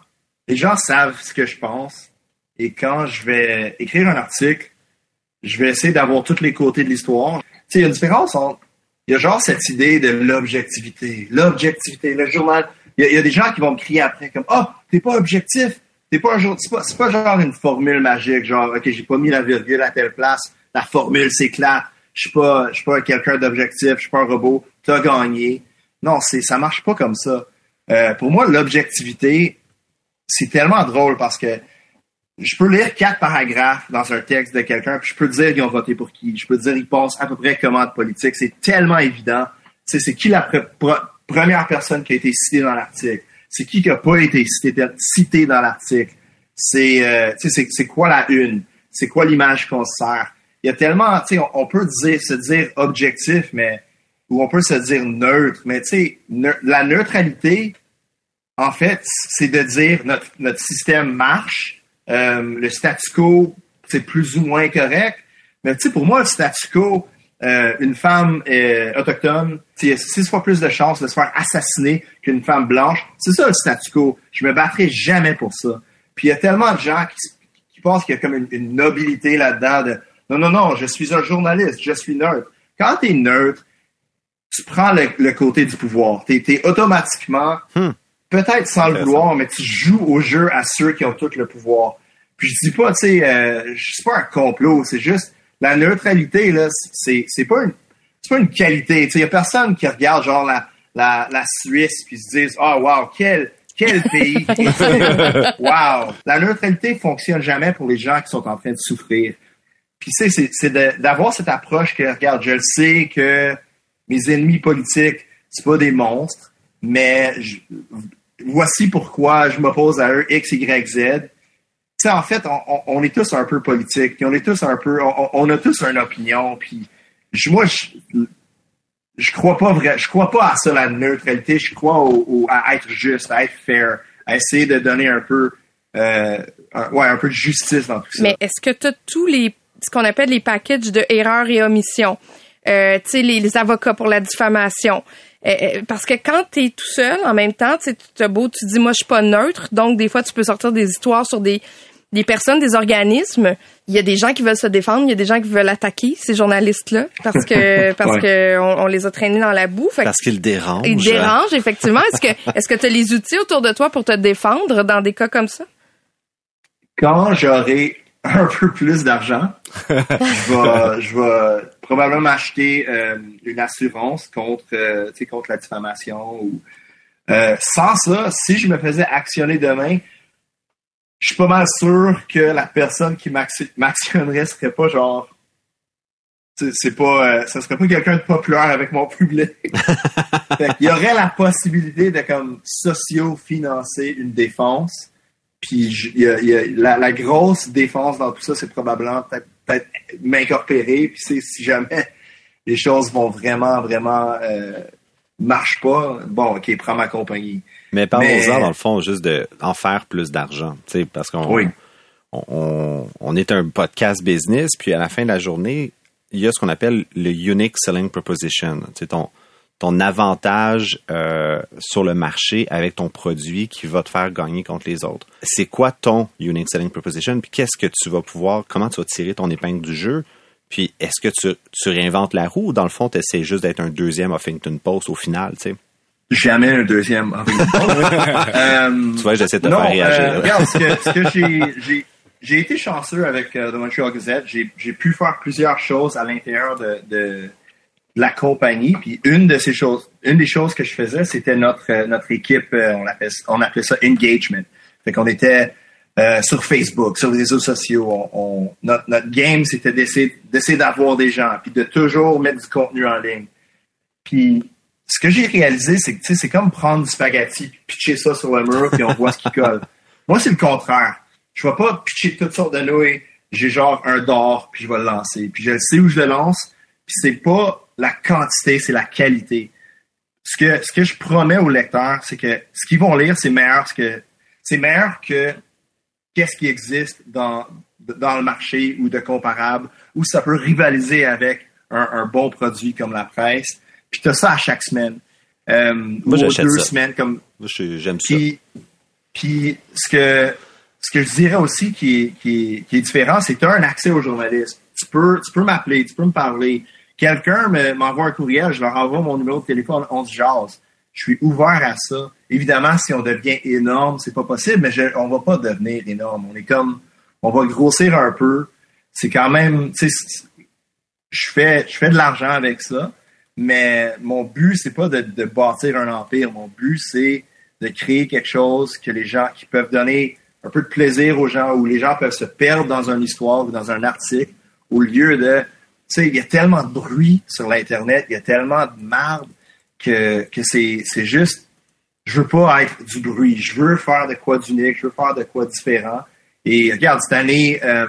S6: les gens savent ce que je pense, et quand je vais écrire un article, je vais essayer d'avoir tous les côtés de l'histoire. Tu sais, il y a une différence entre, il y a genre cette idée de l'objectivité, l'objectivité, le journal. Il y, a, des gens qui vont me crier après comme, oh, t'es pas objectif, t'es pas c'est pas, c'est pas genre une formule magique, genre, ok, j'ai pas mis la virgule à telle place, la formule s'éclate je suis pas, je suis pas quelqu'un d'objectif, je suis pas un robot, tu as gagné. Non, c'est, ça marche pas comme ça. Euh, pour moi, l'objectivité, c'est tellement drôle parce que je peux lire quatre paragraphes dans un texte de quelqu'un, puis je peux dire qu'ils ont voté pour qui, je peux dire ils pensent à peu près comment de politique. C'est tellement évident. C'est qui la première personne qui a été citée dans l'article? C'est qui qui a pas été cité, dans l'article? C'est, euh, quoi la une? C'est quoi l'image qu'on se sert? Il y a tellement, tu sais, on, peut se dire objectif, mais ou on peut se dire neutre, mais tu sais, la neutralité, en fait, c'est de dire notre, notre système marche, euh, le statu quo, c'est plus ou moins correct, mais tu sais, pour moi, le statu quo, euh, une femme euh, autochtone, tu sais, six fois plus de chances de se faire assassiner qu'une femme blanche. C'est ça le statu quo. Je me battrai jamais pour ça. Puis il y a tellement de gens qui, pensent qu'il y a comme une, une nobilité là-dedans de non, non, non, je suis un journaliste, je suis neutre. Quand tu es neutre, tu prends le, côté du pouvoir. Tu es, automatiquement, hmm. peut-être sans le vouloir, mais tu joues au jeu à ceux qui ont tout le pouvoir. Puis je dis pas, tu sais, euh, c'est pas un complot, c'est juste la neutralité, là, c'est, c'est pas une c'est pas une qualité. Il y a personne qui regarde genre la, la, la Suisse puis se disent Oh wow, quel, quel pays! *laughs* wow! La neutralité fonctionne jamais pour les gens qui sont en train de souffrir Puis tu sais, c'est d'avoir cette approche que, regarde, je le sais que mes ennemis politiques, c'est pas des monstres, mais voici pourquoi je m'oppose à eux, X, Y, Z. Tu sais, en fait, on, est tous un peu politiques, on est tous un peu, on, a tous une opinion, puis moi, je, je crois pas vrai, je crois pas à ça, la neutralité, je crois à être juste, à être fair, à essayer de donner un peu, euh, ouais, un peu de justice dans tout ça.
S2: Mais est-ce que tu as tous les, ce qu'on appelle les packages de erreurs et omissions? Euh, tu sais, les, avocats pour la diffamation. Euh, euh, parce que quand tu es tout seul, en même temps, tu as beau, tu dis, moi, je suis pas neutre, donc des fois, tu peux sortir des histoires sur des, des personnes, des organismes. Il y a des gens qui veulent se défendre, il y a des gens qui veulent attaquer ces journalistes-là parce que *laughs* parce que on, les a traînés dans la boue.
S5: parce qu'ils dérangent.
S2: Ils dérangent effectivement. Est-ce que est-ce que tu as les outils autour de toi pour te défendre dans des cas comme ça?
S6: Quand j'aurai un peu plus d'argent, je vais, probablement acheter euh, une assurance contre, euh, contre la diffamation. Ou, euh, sans ça, si je me faisais actionner demain, je suis pas mal sûr que la personne qui m'actionnerait serait pas genre c'est pas ça serait pas quelqu'un de populaire avec mon public. *laughs* il y aurait la possibilité de comme socio-financer une défense puis la, grosse défense dans tout ça, c'est probablement peut-être m'incorporer. Puis si jamais *laughs* les choses vont vraiment, vraiment euh, marchent pas, bon, ok, prends ma compagnie.
S5: Mais parlons-en, dans le fond, juste d'en faire plus d'argent. Parce qu'on on, est un podcast business, puis à la fin de la journée, il y a ce qu'on appelle le unique selling proposition. Ton ton avantage euh, sur le marché avec ton produit qui va te faire gagner contre les autres. C'est quoi ton unique selling proposition? Puis qu'est-ce que tu vas pouvoir, comment tu vas tirer ton épingle du jeu? Puis est-ce que tu, tu, réinventes la roue ou dans le fond, tu essaies juste d'être un deuxième Huffington Post au final, tu sais?
S6: Jamais un deuxième Huffington Post. *laughs*
S5: Euh, tu vois, j'essaie de te faire réagir.
S6: Euh, regarde, ce que, ce que j'ai, j'ai été chanceux avec The Montreal Gazette. J'ai pu faire plusieurs choses à l'intérieur de, de la compagnie. Puis une de ces choses, une des choses que je faisais, c'était notre euh, notre équipe, euh, on appelait on appelait ça engagement. Fait qu'on était euh, sur Facebook, sur les réseaux sociaux. On, notre, notre game, c'était d'essayer d'essayer d'avoir des gens, puis de toujours mettre du contenu en ligne. Puis ce que j'ai réalisé, c'est que c'est comme prendre du spaghetti, puis pitcher ça sur le mur, puis on voit ce qui colle. *laughs* Moi, c'est le contraire. Je vais pas pitcher toutes sortes de nouilles. J'ai genre un d'or, puis je vais le lancer. Puis je sais où je le lance. Puis c'est pas la quantité, c'est la qualité. Ce que, ce que je promets aux lecteurs, c'est que ce qu'ils vont lire, c'est meilleur que, c'est meilleur que qu'est-ce qui existe dans, dans le marché ou de comparable, ou ça peut rivaliser avec un, bon produit comme la presse. Puis tu as ça à chaque semaine. Euh, Moi, ou deux semaines comme.
S5: J'aime ça.
S6: Puis, ce que ce que je dirais aussi qui est, qui est, qui est différent, c'est que tu as un accès aux journalistes. Tu peux, tu peux m'appeler, tu peux me parler quelqu'un m'envoie un courriel, je leur envoie mon numéro de téléphone, on se jase. Je suis ouvert à ça. Évidemment, si on devient énorme, c'est pas possible, mais je, on va pas devenir énorme. On est comme, on va grossir un peu. C'est quand même, tu sais, je fais, je fais de l'argent avec ça, mais mon but, c'est pas de, de bâtir un empire. Mon but, c'est de créer quelque chose que les gens, qui peuvent donner un peu de plaisir aux gens, où les gens peuvent se perdre dans une histoire ou dans un article, au lieu de sais, il y a tellement de bruit sur l'Internet, il y a tellement de marde que, que c'est, c'est juste, je veux pas être du bruit. Je veux faire de quoi d'unique, je veux faire de quoi différent. Et regarde, cette année, euh,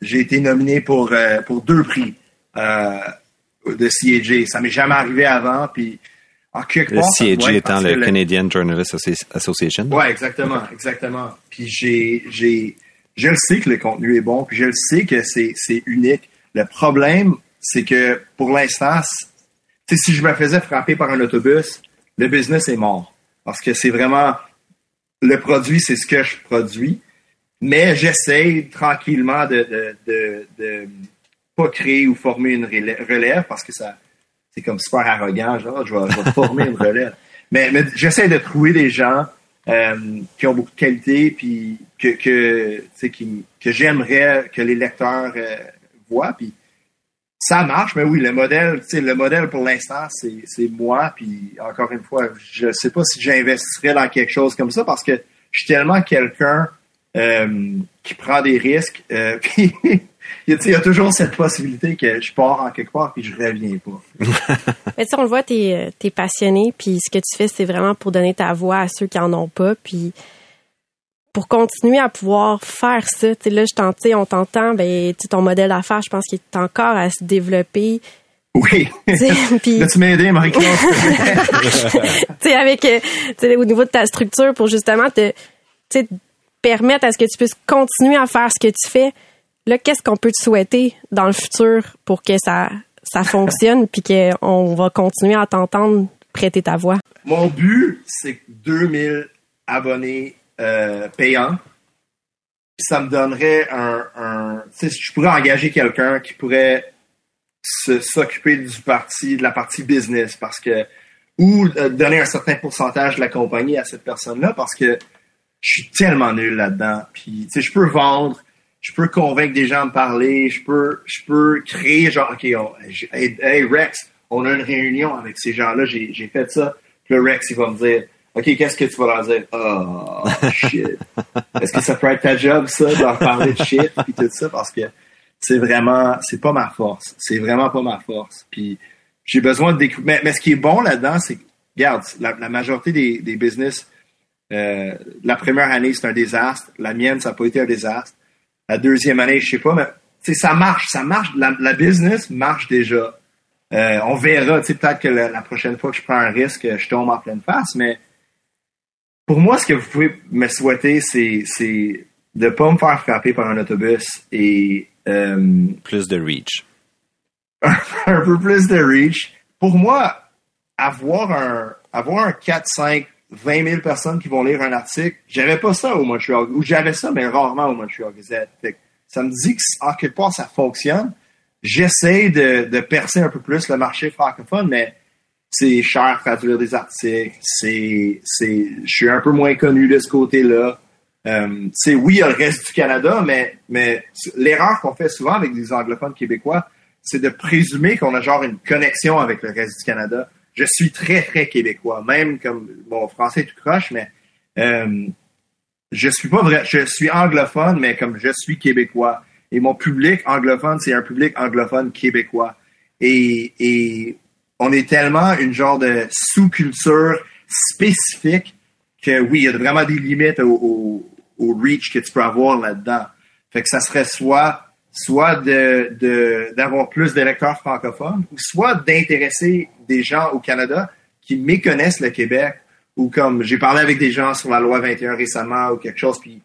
S6: j'ai été nominé pour, euh, pour deux prix euh, de CAJ. Ça m'est jamais arrivé avant. Puis,
S5: en quelque le CAJ étant le, Canadian Journalist Association.
S6: Oui, exactement, exactement. Puis j'ai, j'ai, je le sais que le contenu est bon, puis je le sais que c'est, c'est unique. Le problème, c'est que pour l'instant, si je me faisais frapper par un autobus, le business est mort. Parce que c'est vraiment le produit, c'est ce que je produis. Mais j'essaye tranquillement de, de, pas créer ou former une relève parce que ça c'est comme super arrogant, genre je vais, former une relève. Mais, j'essaie de trouver des gens euh, qui ont beaucoup de qualité puis que que, que j'aimerais que les lecteurs euh, puis ça marche, mais oui, le modèle, le modèle pour l'instant, c'est moi. Puis encore une fois, je sais pas si j'investirais dans quelque chose comme ça parce que je suis tellement quelqu'un euh, qui prend des risques. Euh, *laughs* puis il y a toujours cette possibilité que je pars en quelque part puis je reviens pas. *laughs*
S3: Mais tu on le voit, tu es, passionné, puis ce que tu fais, c'est vraiment pour donner ta voix à ceux qui en ont pas, puis pour continuer à pouvoir faire ça. Tu là, je t'entends, on t'entend, ben, ton modèle d'affaires, je pense qu'il est encore à se développer.
S6: Oui. *laughs* Puis, Là, tu m'as aidé, Marie-Claude. *laughs*
S3: tu sais, avec, euh, au niveau de ta structure pour justement te, permettre à ce que tu puisses continuer à faire ce que tu fais. Là, qu'est-ce qu'on peut te souhaiter dans le futur pour que ça, ça fonctionne puis qu'on va continuer à t'entendre prêter ta voix?
S6: Mon but, c'est 2000 abonnés euh, payants. ça me donnerait un, un je pourrais engager quelqu'un qui pourrait s'occuper du parti, de la partie business parce que ou euh, donner un certain pourcentage de la compagnie à cette personne-là parce que je suis tellement nul là-dedans. Puis, tu sais, je peux vendre, je peux convaincre des gens à me parler, je peux, je peux créer genre, OK, hey, Rex, on a une réunion avec ces gens-là, j'ai fait ça. Puis le Rex, il va me dire, OK, qu'est-ce que tu vas leur dire? Oh, shit. Est-ce que ça peut être ta job, ça, de leur parler de shit, puis tout ça? Parce que c'est vraiment, c'est pas ma force. C'est vraiment pas ma force. Puis j'ai besoin de découvrir. Mais, ce qui est bon là-dedans, c'est, regarde, la, la majorité des, des business euh, la première année, c'est un désastre. La mienne, ça n'a pas été un désastre. La deuxième année, je sais pas, mais ça marche, ça marche. La, business marche déjà. Euh, on verra, peut-être que la, prochaine fois que je prends un risque, je tombe en pleine face, mais pour moi, ce que vous pouvez me souhaiter, c'est, c'est de pas me faire frapper par un autobus et euh,
S5: plus de reach. *laughs*
S6: un peu plus de reach. Pour moi, avoir un avoir un 4-5 20 000 personnes qui vont lire un article. J'avais pas ça au Montreal, ou j'avais ça, mais rarement au Montreal Gazette. ça me dit qu'en quelque part, ça fonctionne. J'essaie de, de, percer un peu plus le marché francophone, mais c'est cher traduire des articles. C'est, c'est, je suis un peu moins connu de ce côté-là. Euh, c'est oui, il y a le reste du Canada, mais, mais l'erreur qu'on fait souvent avec des anglophones québécois, c'est de présumer qu'on a genre une connexion avec le reste du Canada je suis très, très québécois, même comme mon français tout croche, mais euh, je suis pas vrai, je suis anglophone, mais comme je suis québécois. Et mon public anglophone, c'est un public anglophone québécois. Et on est tellement une genre de sous-culture spécifique que oui, il y a vraiment des limites au, reach que tu peux avoir là-dedans. Fait que ça serait soit soit de d'avoir plus d'électeurs francophones, ou soit d'intéresser des gens au Canada qui méconnaissent le Québec, ou comme j'ai parlé avec des gens sur la loi 21 récemment ou quelque chose, puis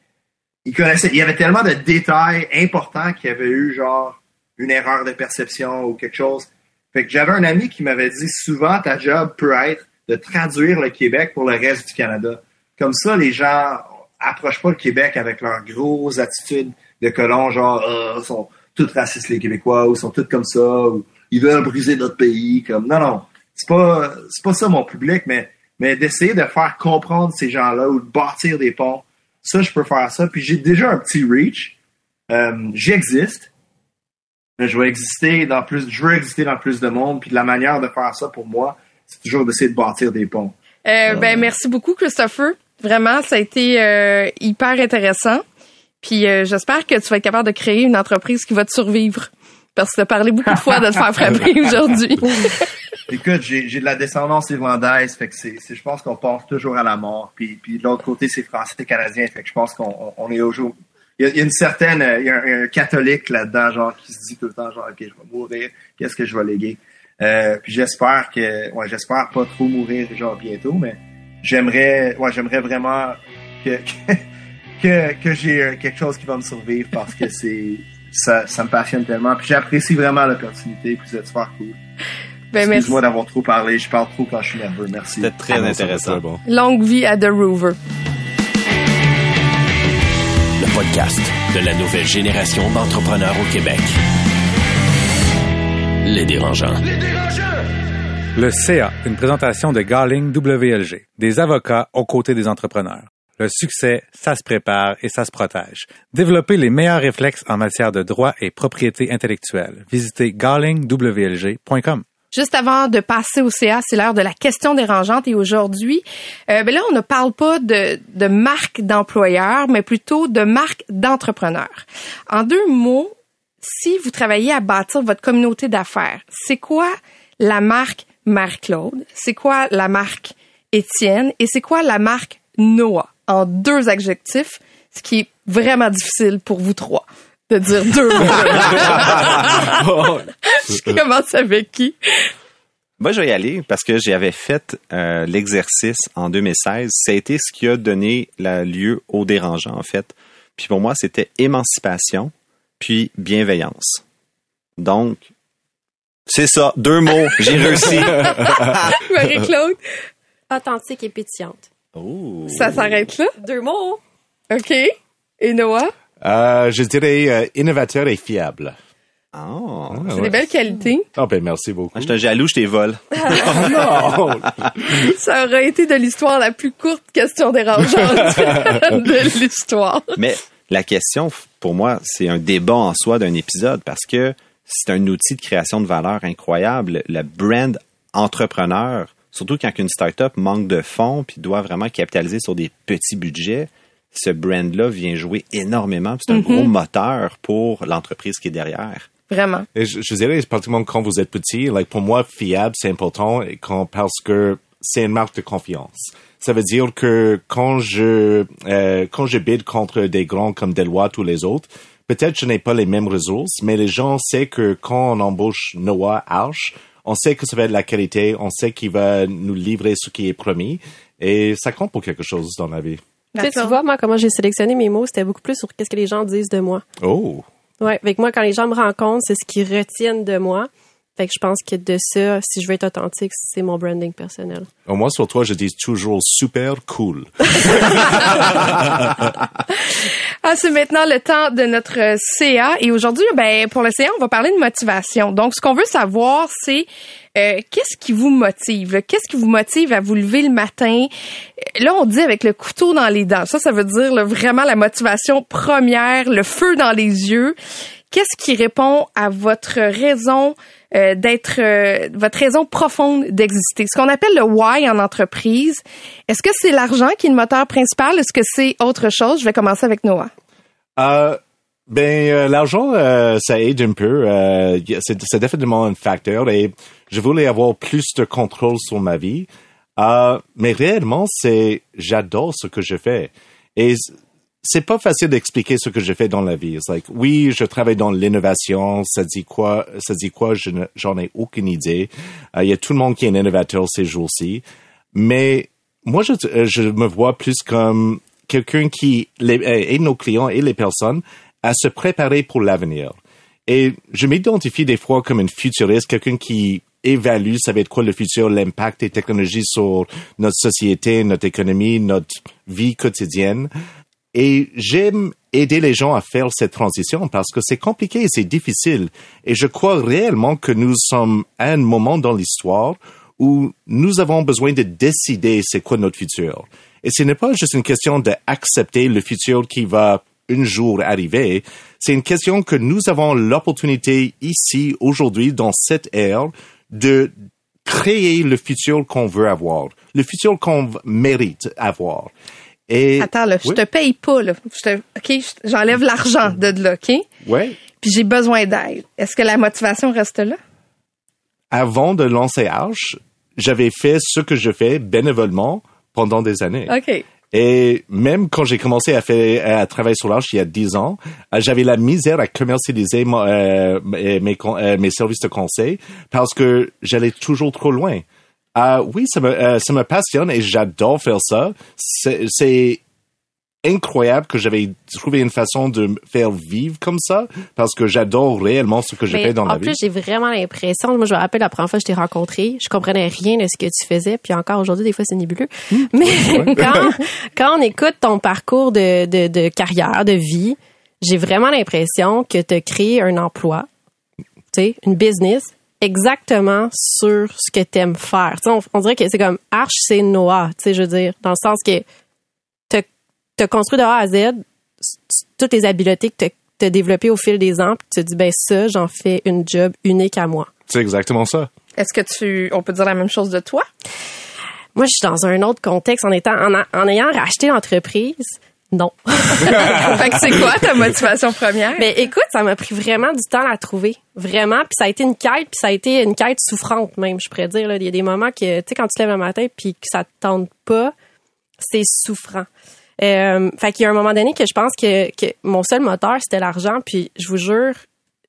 S6: ils connaissaient, il y avait tellement de détails importants qu'il y avait eu genre une erreur de perception ou quelque chose. Fait que j'avais un ami qui m'avait dit souvent ta job peut être de traduire le Québec pour le reste du Canada. Comme ça, les gens approchent pas le Québec avec leurs grosses attitudes de colons, genre, euh, sont tous racistes les Québécois, ou sont tous comme ça, ou ils veulent briser notre pays, comme, non, non, c'est pas, c'est pas ça mon public, mais, mais d'essayer de faire comprendre ces gens-là ou de bâtir des ponts, ça, je peux faire ça. Puis j'ai déjà un petit reach. Euh, j'existe. Je vais exister dans plus, je veux exister dans plus de monde. Puis la manière de faire ça pour moi, c'est toujours d'essayer de bâtir des ponts.
S2: Euh, ben, merci beaucoup, Christopher. Vraiment, ça a été hyper intéressant. Puis euh, j'espère que tu vas être capable de créer une entreprise qui va te survivre. Parce que tu as parlé beaucoup de fois de te faire *laughs* frapper aujourd'hui. *laughs*
S6: Écoute, j'ai de la descendance irlandaise, fait que c'est, je pense qu'on pense toujours à la mort. Puis, puis de l'autre côté, c'est français et canadien, fait que je pense qu'on on est au jour. Il y, a, une certaine, il y a un, catholique là-dedans, genre, qui se dit tout le temps, genre, ok, je vais mourir, qu'est-ce que je vais léguer? Euh, puis j'espère que, ouais, j'espère pas trop mourir, genre, bientôt, mais j'aimerais, ouais, j'aimerais vraiment que *laughs* que, que j'ai euh, quelque chose qui va me survivre parce que c'est ça, ça me passionne tellement. Puis j'apprécie vraiment l'opportunité, puis c'est super cool. Ben, Excuse-moi d'avoir trop parlé, je parle trop quand je suis nerveux. Merci.
S5: C'était très ah, intéressant. Bon.
S2: Longue vie à The Rover.
S1: Le podcast de la nouvelle génération d'entrepreneurs au Québec. Les dérangeants. Les dérangeants!
S7: Le CA, une présentation de Garling WLG, des avocats aux côtés des entrepreneurs. Le succès, ça se prépare et ça se protège. Développez les meilleurs réflexes en matière de droit et propriété intellectuelle. Visitez garlingwlg.com.
S2: Juste avant de passer au CA, c'est l'heure de la question dérangeante. Et aujourd'hui, euh, ben là, on ne parle pas de, de marque d'employeur, mais plutôt de marque d'entrepreneur. En deux mots, si vous travaillez à bâtir votre communauté d'affaires, c'est quoi la marque Marie-Claude? C'est quoi la marque Étienne? Et c'est quoi la marque Noah? En deux adjectifs, ce qui est vraiment difficile pour vous trois de dire deux mots. *laughs* Je commence avec qui?
S5: Moi, je vais y aller parce que j'avais fait euh, l'exercice en 2016. Ça a été ce qui a donné la lieu au dérangeant, en fait. Puis pour moi, c'était émancipation, puis bienveillance. Donc, c'est ça, deux mots, j'ai réussi. *laughs*
S2: Marie-Claude,
S3: Authentique et pétillante.
S5: Oh.
S2: ça s'arrête là?
S3: Deux mots.
S2: OK. Et Noah?
S4: Euh, je dirais euh, innovateur et fiable.
S5: Oh.
S4: Ah,
S2: C'est
S4: ouais.
S2: des belles qualités.
S4: Oh, ben merci beaucoup.
S5: Ah, Je te jaloux, je t'ai vole. *laughs*
S4: non!
S2: Ça aurait été de l'histoire la plus courte question dérangeante *laughs* de l'histoire.
S5: Mais la question, pour moi, c'est un débat en soi d'un épisode parce que c'est un outil de création de valeur incroyable. Le brand entrepreneur, surtout quand une startup manque de fonds puis doit vraiment capitaliser sur des petits budgets, ce brand-là vient jouer énormément. C'est un gros moteur pour l'entreprise qui est derrière.
S2: Vraiment.
S4: Et je, je dirais, particulièrement quand vous êtes petit, like, pour moi, fiable, c'est important et quand, parce que c'est une marque de confiance. Ça veut dire que quand je, euh, quand je bide contre des grands comme Deloitte ou les autres, peut-être je n'ai pas les mêmes ressources, mais les gens savent que quand on embauche Noah Arch, on sait que ça va être de la qualité, on sait qu'il va nous livrer ce qui est promis et ça compte pour quelque chose dans la vie.
S3: Tu vois, moi, comment j'ai sélectionné mes mots, c'était beaucoup plus sur qu'est-ce que les gens disent de moi.
S4: Oh!
S3: Ouais, avec moi, quand les gens me rencontrent, c'est ce qu'ils retiennent de moi. Fait que je pense que de ça, si je veux être authentique, c'est mon branding personnel.
S4: Au moins, sur toi, je dis toujours super cool. *laughs*
S2: Ah, c'est maintenant le temps de notre euh, CA. Et aujourd'hui, ben, pour le CA, on va parler de motivation. Donc, ce qu'on veut savoir, c'est euh, qu'est-ce qui vous motive? là? Qu'est-ce qui vous motive à vous lever le matin? Euh, Là, on dit avec le couteau dans les dents. Ça, ça veut dire là, vraiment la motivation première, le feu dans les yeux. Qu'est-ce qui répond à votre raison euh, d'être, euh, votre raison profonde d'exister? Ce qu'on appelle le why en entreprise. Est-ce que c'est l'argent qui est le moteur principal? Est-ce que c'est autre chose? Je vais commencer avec Noah.
S4: Euh, ben l'argent ça aide un peu c'est c'est définitivement un facteur et je voulais avoir plus de contrôle sur ma vie mais réellement c'est j'adore ce que je fais et c'est pas facile d'expliquer ce que je fais dans la vie. It's like, oui, je travaille dans l'innovation. Ça dit quoi? Ça dit quoi? Je j'en ai aucune idée. Euh, Il y a tout le monde qui est un innovateur ces jours-ci. Mais moi, je, euh, me vois plus comme quelqu'un qui les, euh, nos clients et les personnes à se préparer pour l'avenir. Et je m'identifie des fois comme une futuriste, quelqu'un qui évalue, ça va être quoi le futur, l'impact des technologies sur notre société, notre économie, notre vie quotidienne. Et j'aime aider les gens à faire cette transition parce que c'est compliqué et c'est difficile. Et je crois réellement que nous sommes à un moment dans l'histoire où nous avons besoin de décider c'est quoi notre futur. Et ce n'est pas juste une question d'accepter le futur qui va un jour arriver. C'est une question que nous avons l'opportunité ici, aujourd'hui, dans cette ère, de créer le futur qu'on veut avoir, le futur qu'on mérite avoir. Et
S2: Attends, là, je
S4: Oui.
S2: te paye pas, là. Je te, OK, je- j'enlève l'argent de là, OK?
S4: ouais,
S2: Puis j'ai besoin d'aide. Est-ce que la motivation reste là?
S4: avant de lancer Arch, j'avais fait ce que je fais bénévolement pendant des années.
S2: OK.
S4: Et même quand j'ai commencé à faire à travailler sur l'Arche il y a 10 ans, euh, j'avais la misère à commercialiser euh, mes, euh, mes services de conseil parce que j'allais toujours trop loin. Euh, oui, ça me, euh, ça me passionne et j'adore faire ça. C'est incroyable que j'avais trouvé une façon de me faire vivre comme ça parce que j'adore réellement ce que je
S3: Mais
S4: fais dans
S3: en
S4: la
S3: plus,
S4: vie.
S3: j'ai vraiment l'impression, moi je me rappelle la première fois que je t'ai rencontré, je comprenais rien de ce que tu faisais, puis encore aujourd'hui, des fois c'est nébuleux.
S4: Hmm. *laughs*
S3: Mais quand, quand on écoute ton parcours de, de, de carrière, de vie, j'ai vraiment l'impression que tu as créé un emploi, tu sais, une business exactement sur ce que tu aimes faire. On, on dirait que c'est comme Arch, c'est Noah, tu sais, je veux dire, dans le sens que tu as construit de A à Z toutes les habiletés que tu as développées au fil des ans, puis tu te dis, ben ça, j'en fais une job unique à moi.
S4: C'est exactement ça.
S2: Est-ce que tu, on peut dire la même chose de toi?
S3: Moi, je suis dans un autre contexte en étant, en, a- en ayant racheté l'entreprise. Non. *laughs*
S2: fait que c'est quoi ta motivation première?
S3: Mais écoute, ça m'a pris vraiment du temps à la trouver. Vraiment. Puis ça a été une quête, puis ça a été une quête souffrante même, je pourrais dire. Là. Il y a des moments que, tu sais, quand tu te lèves le matin puis que ça te tente pas, c'est souffrant. Euh, fait qu'il y a un moment donné que je pense que, que mon seul moteur, c'était l'argent. Puis je vous jure,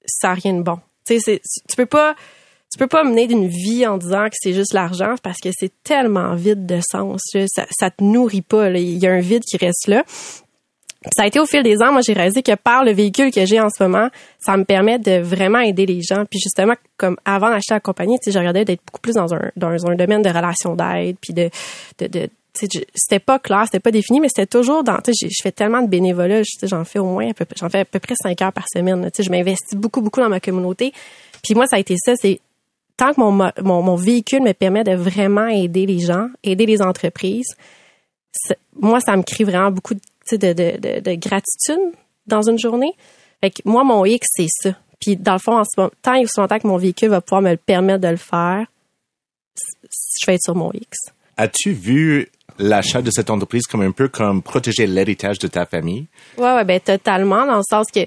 S3: ça n'a rien de bon. Tu sais, tu peux pas tu peux pas mener d'une vie en disant que c'est juste l'argent parce que c'est tellement vide de sens. Ça, ça te nourrit pas. Il y a un vide qui reste là. Ça a été au fil des ans, moi j'ai réalisé que par le véhicule que j'ai en ce moment, ça me permet de vraiment aider les gens. Puis justement, comme avant d'acheter la compagnie, tu sais, je regardais d'être beaucoup plus dans un dans un domaine de relations d'aide, puis de de, de c'était pas clair, c'était pas défini, mais c'était toujours dans. Tu sais, je fais tellement de bénévolat, j'en fais au moins, j'en fais à peu près cinq heures par semaine. Tu sais, je m'investis beaucoup beaucoup dans ma communauté. Puis moi, ça a été ça, c'est tant que mon, mon, mon, véhicule me permet de vraiment aider les gens, aider les entreprises, moi, ça me crée vraiment beaucoup de, de, de, de, gratitude dans une journée. Fait que moi, mon X, c'est ça. Puis dans le fond, en ce moment, tant et aussi longtemps que mon véhicule va pouvoir me le permettre de le faire, je vais être sur mon X.
S4: As-tu vu l'achat de cette entreprise comme un peu comme protéger l'héritage de ta famille?
S3: Ouais, ouais, ben totalement, dans le sens que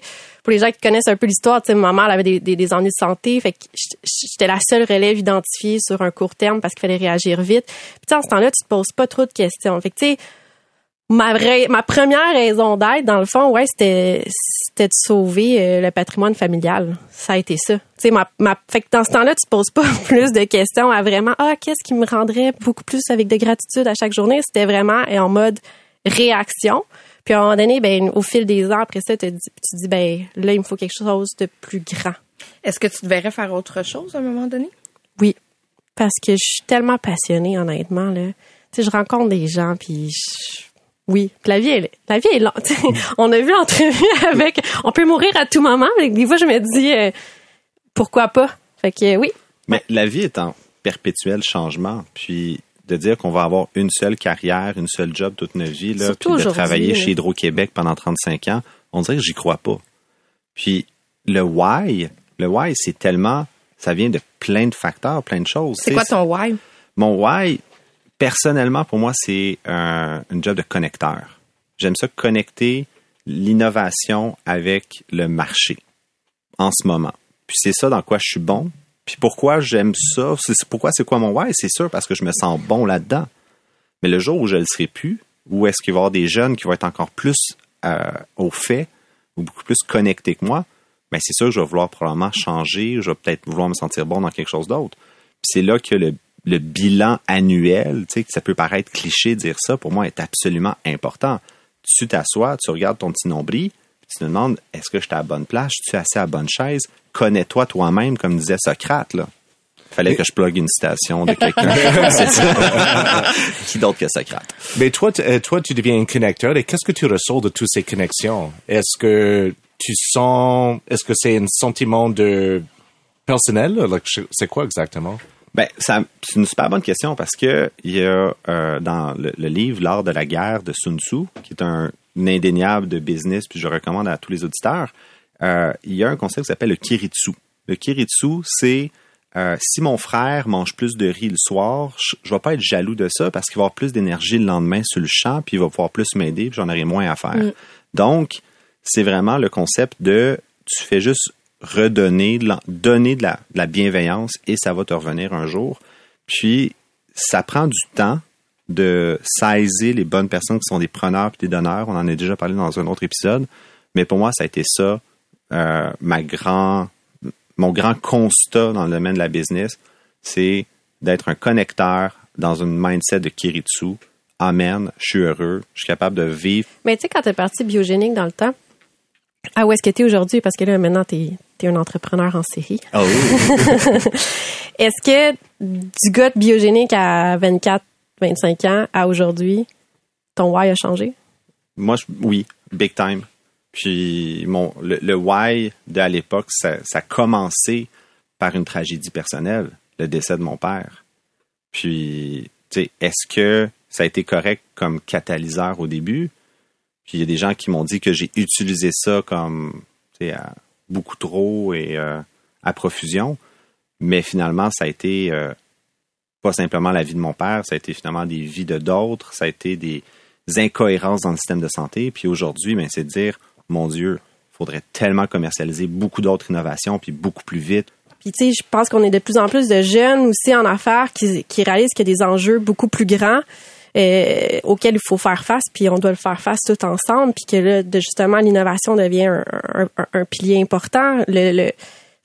S3: pour les gens qui connaissent un peu l'histoire, tu sais, ma mère elle avait des, des, des, ennuis de santé, fait que j'étais la seule relève identifiée sur un court terme parce qu'il fallait réagir vite. Puis en ce temps-là, tu te poses pas trop de questions. Fait que tu sais, ma ma première raison d'être dans le fond ouais c'était c'était de sauver euh, le patrimoine familial. Ça a été ça. Tu sais ma, ma fait que dans ce temps-là tu te poses pas *laughs* plus de questions à vraiment ah qu'est-ce qui me rendrait beaucoup plus avec de gratitude à chaque journée c'était vraiment en mode réaction. Puis à un moment donné ben au fil des ans après ça tu te dis ben là il me faut quelque chose de plus grand
S2: est-ce que tu devrais faire autre chose à un moment donné?
S3: Oui. Parce que je suis tellement passionnée honnêtement là. Tu sais je rencontre des gens puis je oui, la vie est la vie est lente. *laughs* on a vu l'entrevue *laughs* avec on peut mourir à tout moment, mais des fois je me dis euh, pourquoi pas? Fait que oui.
S5: Mais la vie est en perpétuel changement, puis de dire qu'on va avoir une seule carrière, une seule job toute notre vie là, puis de travailler chez Hydro-Québec pendant 35 ans, on dirait que j'y crois pas. Puis le why, le why c'est tellement ça vient de plein de facteurs, plein de choses.
S2: C'est quoi ton why?
S5: Mon why, personnellement, pour moi, c'est un, job de connecteur. J'aime ça connecter l'innovation avec le marché en ce moment. Puis c'est ça dans quoi je suis bon. Puis pourquoi j'aime ça, c'est pourquoi c'est quoi mon why, c'est sûr parce que je me sens bon là-dedans. Mais le jour où je ne le serai plus, où est-ce qu'il va y avoir des jeunes qui vont être encore plus euh, au fait ou beaucoup plus connectés que moi, ben c'est sûr que je vais vouloir probablement changer, je vais peut-être vouloir me sentir bon dans quelque chose d'autre. Puis c'est là que le le bilan annuel, tu sais, ça peut paraître cliché de dire ça, pour moi, est absolument important. Tu t'assois, tu regardes ton petit nombril, tu te demandes, est-ce que je suis à la bonne place? Je suis assis à la bonne chaise? Connais-toi toi-même, comme disait Socrate, là. Fallait que je plug une citation de quelqu'un. *laughs* Qui d'autre que Socrate?
S4: Mais toi, euh, toi, tu deviens un connecteur et qu'est-ce que tu ressors de toutes ces connexions? Est-ce que tu sens, est-ce que c'est un sentiment de personnel? C'est quoi exactement?
S5: Ben, c'est une super bonne question parce que il y a euh, dans le, livre L'art de la guerre de Sun Tzu, qui est un, indéniable de business, puis je recommande à tous les auditeurs, euh, il y a un concept qui s'appelle le kiritsu. Le kiritsu, c'est euh, si mon frère mange plus de riz le soir, je, ne vais pas être jaloux de ça parce qu'il va avoir plus d'énergie le lendemain sur le champ, puis il va pouvoir plus m'aider, puis j'en aurai moins à faire. Mm. Donc, c'est vraiment le concept de tu fais juste redonner, donner de la, bienveillance et ça va te revenir un jour. Puis, ça prend du temps de saisir les bonnes personnes qui sont des preneurs et des donneurs. On en a déjà parlé dans un autre épisode. Mais pour moi, ça a été ça, euh, ma grand, mon grand constat dans le domaine de la business, c'est d'être un connecteur dans une mindset de Kiritsu. Amen, je suis heureux, je suis capable de vivre.
S3: Mais tu sais, quand tu es parti biogénique dans le temps, ah, où est-ce que tu es aujourd'hui? Parce que là, maintenant, tu es, un entrepreneur en série.
S5: Oh. *laughs*
S3: est-ce que du gars biogénique à 24, 25 ans à aujourd'hui, ton why a changé?
S5: Moi, oui, big time. Puis mon, le, why de à l'époque, ça, ça a commencé par une tragédie personnelle, le décès de mon père. Puis, tu sais, est-ce que ça a été correct comme catalyseur au début? Puis il y a des gens qui m'ont dit que j'ai utilisé ça comme beaucoup trop et euh, à profusion. Mais finalement, ça a été euh, pas simplement la vie de mon père, ça a été finalement des vies de d'autres, ça a été des incohérences dans le système de santé. Puis aujourd'hui, ben, c'est de dire, mon Dieu, faudrait tellement commercialiser beaucoup d'autres innovations, puis beaucoup plus vite.
S3: Puis tu sais, je pense qu'on est de plus en plus de jeunes aussi en affaires qui réalisent qu'il y a des enjeux beaucoup plus grands euh, auxquels il faut faire face, puis on doit le faire face tout ensemble, puis que là, de, justement, l'innovation devient un, pilier important. Le,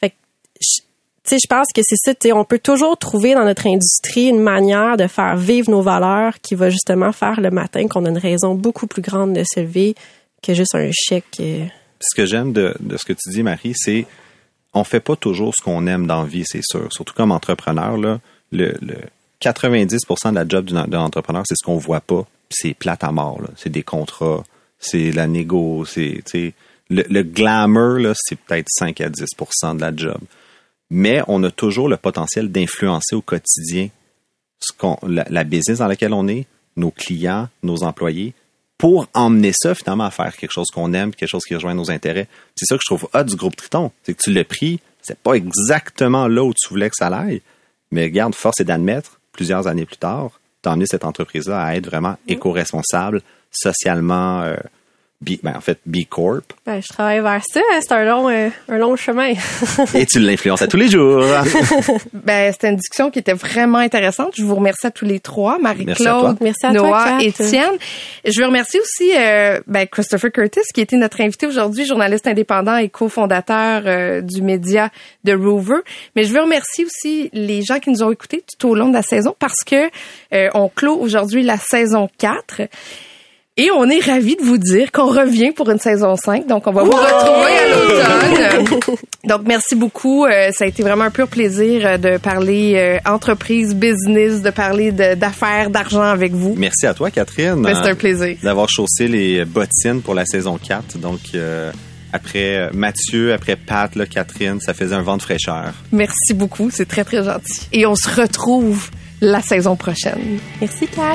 S3: fait que, sais, je pense que c'est ça. Tu sais, on peut toujours trouver dans notre industrie une manière de faire vivre nos valeurs qui va justement faire le matin qu'on a une raison beaucoup plus grande de se lever que juste un chèque. Euh,
S5: ce que j'aime de, de, ce que tu dis, Marie, c'est on fait pas toujours ce qu'on aime dans la vie, c'est sûr. Surtout comme entrepreneur, là, le, le 90% de la job d'un entrepreneur, c'est ce qu'on voit pas. C'est plate à mort. C'est des contrats, c'est la négo, c'est le, glamour, c'est peut-être 5 à 10% de la job. Mais on a toujours le potentiel d'influencer au quotidien la business dans laquelle on est, nos clients, nos employés, pour emmener ça finalement à faire quelque chose qu'on aime, quelque chose qui rejoint nos intérêts. C'est ça que je trouve hot du groupe Triton. C'est que tu l'as pris, c'est pas exactement là où tu voulais que ça aille, mais regarde, force est d'admettre, plusieurs années plus tard, emmené cette entreprise-là à être vraiment éco-responsable, socialement ben, en fait, B Corp.
S3: Ben, je travaille vers ça. Hein. C'est un long, euh, un long chemin.
S5: Et tu l'influences à tous les jours. *laughs*
S2: ben, c'était une discussion qui était vraiment intéressante. Je vous remercie à tous les trois, Marie-Claude, Noah, Étienne. Je veux remercier aussi euh, ben, Christopher Curtis, qui était notre invité aujourd'hui, journaliste indépendant et cofondateur euh, du média de Rover. Mais je veux remercier aussi les gens qui nous ont écoutés tout au long de la saison parce que on clôt aujourd'hui la saison 4. Et on est ravis de vous dire qu'on revient pour une saison 5. Donc, on va vous retrouver à l'automne. donc, merci beaucoup. Euh, ça a été vraiment un pur plaisir euh, de parler euh, entreprise, business, de parler d'affaires, d'argent avec vous.
S5: Merci à toi, Catherine.
S2: Ben, c'est un plaisir.
S5: D'avoir chaussé les bottines pour la saison 4. Donc, après Mathieu, après Pat, là, Catherine, ça faisait un vent de fraîcheur.
S2: Merci beaucoup. C'est très, très gentil. Et on se retrouve la saison prochaine.
S3: Merci, Kat